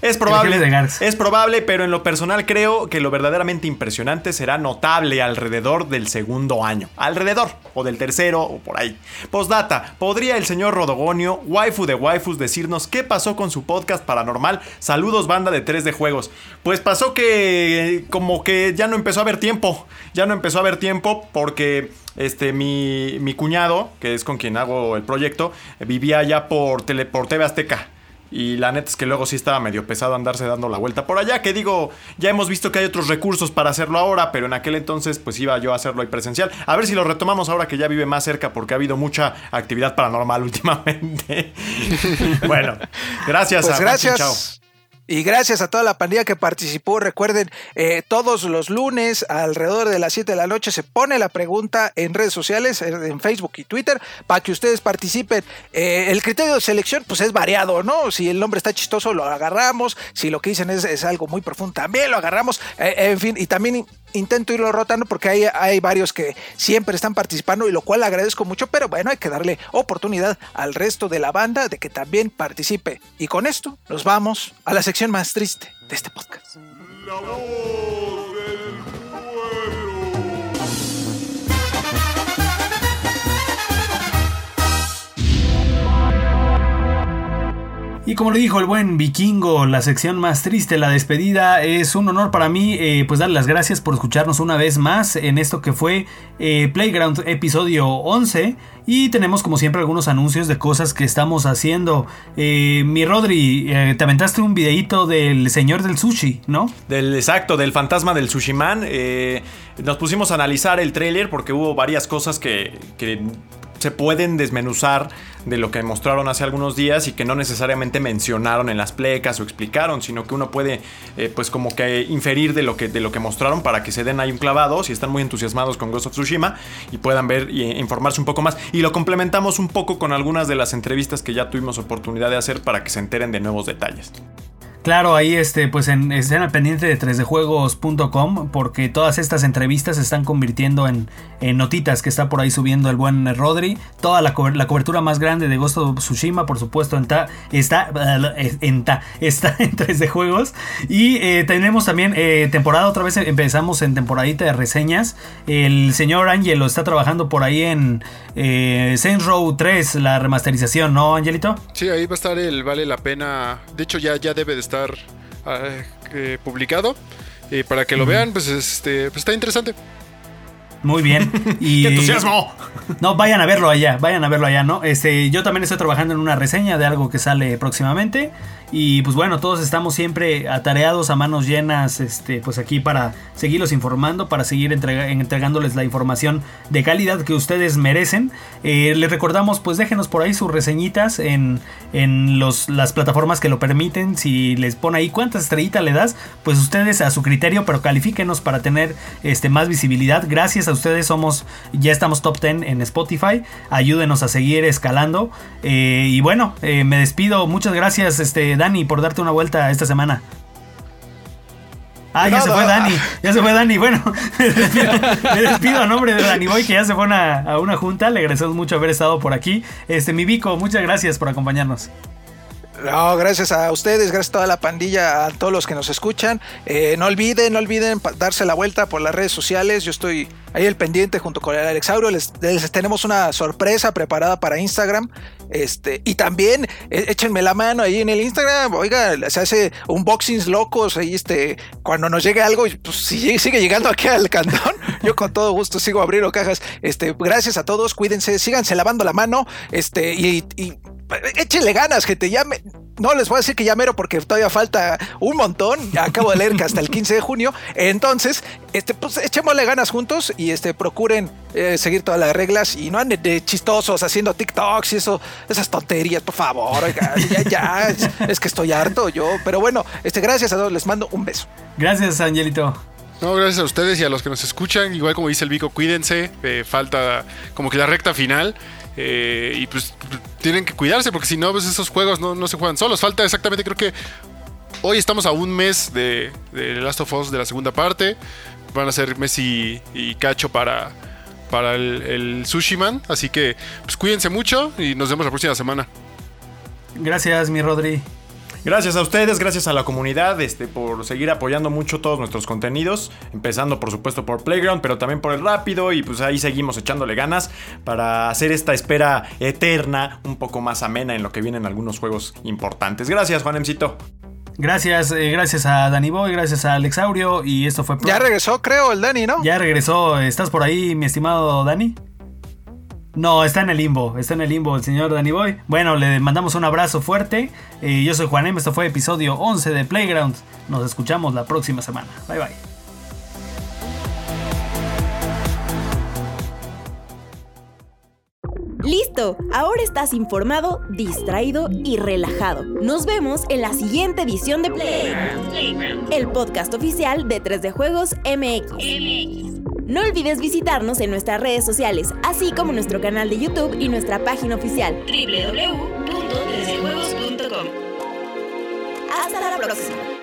Es probable, es probable, pero en lo personal creo que lo verdaderamente impresionante será notable alrededor del segundo año. Alrededor, o del tercero, o por ahí. Postdata, ¿podría el señor Rodogonio, waifu de waifus, decirnos qué pasó con su podcast paranormal? Saludos, banda de 3 de juegos. Pues pasó que como que ya no empezó a haber tiempo. Ya no empezó a haber tiempo porque este, mi, mi cuñado, que es con quien hago el proyecto, vivía ya por, tele, por TV Azteca. Y la neta es que luego sí estaba medio pesado andarse dando la vuelta por allá. Que digo, ya hemos visto que hay otros recursos para hacerlo ahora, pero en aquel entonces pues iba yo a hacerlo ahí presencial. A ver si lo retomamos ahora que ya vive más cerca, porque ha habido mucha actividad paranormal (laughs) últimamente. (laughs) bueno, gracias Pues a Juan Chinchao. Y gracias a toda la pandilla que participó. Recuerden, eh, todos los lunes alrededor de las 7 de la noche se pone la pregunta en redes sociales, en Facebook y Twitter, para que ustedes participen. Eh, el criterio de selección pues es variado, ¿no? Si el nombre está chistoso lo agarramos, si lo que dicen es, es algo muy profundo también lo agarramos. Eh, en fin, y también intento irlo rotando porque hay, hay varios que siempre están participando y lo cual agradezco mucho, pero bueno, hay que darle oportunidad al resto de la banda de que también participe. Y con esto nos vamos a la sección más triste de este podcast. Como le dijo el buen vikingo, la sección más triste, la despedida, es un honor para mí eh, pues darle las gracias por escucharnos una vez más en esto que fue eh, Playground episodio 11. Y tenemos como siempre algunos anuncios de cosas que estamos haciendo. Eh, mi Rodri, te aventaste un videíto del señor del sushi, ¿no? Del exacto, del fantasma del Sushiman. Eh, nos pusimos a analizar el tráiler porque hubo varias cosas que, que se pueden desmenuzar de lo que mostraron hace algunos días y que no necesariamente mencionaron en las plecas o explicaron, sino que uno puede eh, pues como que inferir de lo que, de lo que mostraron para que se den ahí un clavado si están muy entusiasmados con Ghost of Tsushima y puedan ver e informarse un poco más. Y lo complementamos un poco con algunas de las entrevistas que ya tuvimos oportunidad de hacer para que se enteren de nuevos detalles. Claro, ahí este, pues en, estén al pendiente de 3dejuegos.com porque todas estas entrevistas se están convirtiendo en, en notitas que está por ahí subiendo el buen Rodri. Toda la, la cobertura más grande de Ghost of Tsushima, por supuesto, en ta- está, en ta- (laughs) está en 3D Juegos. Y eh, tenemos también eh, temporada, otra vez empezamos en temporadita de reseñas. El señor Angelo está trabajando por ahí en eh, Saints Row 3, la remasterización, ¿no, Angelito? Sí, ahí va a estar el Vale la Pena. De hecho, ya, ya debe de estar ah, eh, publicado. Y para que lo vean, pues, este, pues está interesante. Muy bien. (laughs) Y, ¡Qué entusiasmo! No, vayan a verlo allá, vayan a verlo allá, ¿no? Este, yo también estoy trabajando en una reseña de algo que sale próximamente. Y pues bueno, todos estamos siempre atareados a manos llenas, este, pues aquí para seguirlos informando, para seguir entrega- entregándoles la información de calidad que ustedes merecen. Eh, les recordamos, pues déjenos por ahí sus reseñitas en, en los, las plataformas que lo permiten. Si les pone ahí cuántas estrellitas le das, pues ustedes a su criterio, pero califíquenos para tener este, más visibilidad. Gracias a ustedes somos, ya estamos top 10 en Spotify. Ayúdenos a seguir escalando. Eh, y bueno, eh, me despido. Muchas gracias, este, Dani, por darte una vuelta esta semana. Ah, ya se fue. Dani, ya se fue (laughs) Dani. Bueno, (laughs) me despido, me despido a nombre de Dani Boy, que ya se fue a una- a una junta. Le agradecemos mucho haber estado por aquí. Este, mi Vico, muchas gracias por acompañarnos. No, gracias a ustedes, gracias a toda la pandilla, a todos los que nos escuchan. Eh, no olviden, no olviden darse la vuelta por las redes sociales. Yo estoy ahí el pendiente junto con el Alexauro. Les, tenemos una sorpresa preparada para Instagram. Este, y también eh, échenme la mano ahí en el Instagram. Oiga, se hace unboxings locos ahí, este, cuando nos llegue algo, pues si sigue, llegando aquí al cantón, yo con todo gusto sigo abriendo cajas. Este, gracias a todos, cuídense, síganse lavando la mano, este, y échenle ganas, gente. Ya me- no les voy a decir que ya mero porque todavía falta un montón. Ya acabo de leer que hasta el 15 de junio. Entonces, este, pues echémosle ganas juntos y este, procuren eh, seguir todas las reglas y no anden de chistosos haciendo TikToks y eso, esas tonterías, por favor. oiga, ya, ya, es, es que estoy harto yo. Pero bueno, este, gracias a todos, les mando un beso. Gracias, Angelito. No, gracias a ustedes y a los que nos escuchan. Igual como dice el Vico, cuídense. eh, falta como que la recta final. Eh, y pues tienen que cuidarse porque si no, pues esos juegos no, no se juegan solos. Falta exactamente, creo que hoy estamos a un mes de, de Last of Us de la segunda parte. Van a ser Messi y Cacho para, para el, el. Así que pues cuídense mucho y nos vemos la próxima semana. Gracias, mi Rodri. Gracias a ustedes, gracias a la comunidad este, por seguir apoyando mucho todos nuestros contenidos, empezando por supuesto por Playground, pero también por el rápido y pues ahí seguimos echándole ganas para hacer esta espera eterna un poco más amena en lo que vienen algunos juegos importantes. Gracias, Juanemcito. Gracias, eh, gracias a Dani Boy, gracias a Alexaurio y esto fue... Ya regresó, creo, el Dani, ¿no? Ya regresó. ¿Estás por ahí, mi estimado Dani? No, está en el limbo. Está en el limbo el señor Danny Boy. Bueno, le mandamos un abrazo fuerte. Eh, yo soy Juanem. Esto fue episodio 11 de Playground. Nos escuchamos la próxima semana. Bye bye. Listo, ahora estás informado, distraído y relajado. Nos vemos en la siguiente edición de Playground, el podcast oficial de 3D Juegos MX. No olvides visitarnos en nuestras redes sociales, así como nuestro canal de YouTube y nuestra página oficial www.3djuegos.com. Hasta la próxima.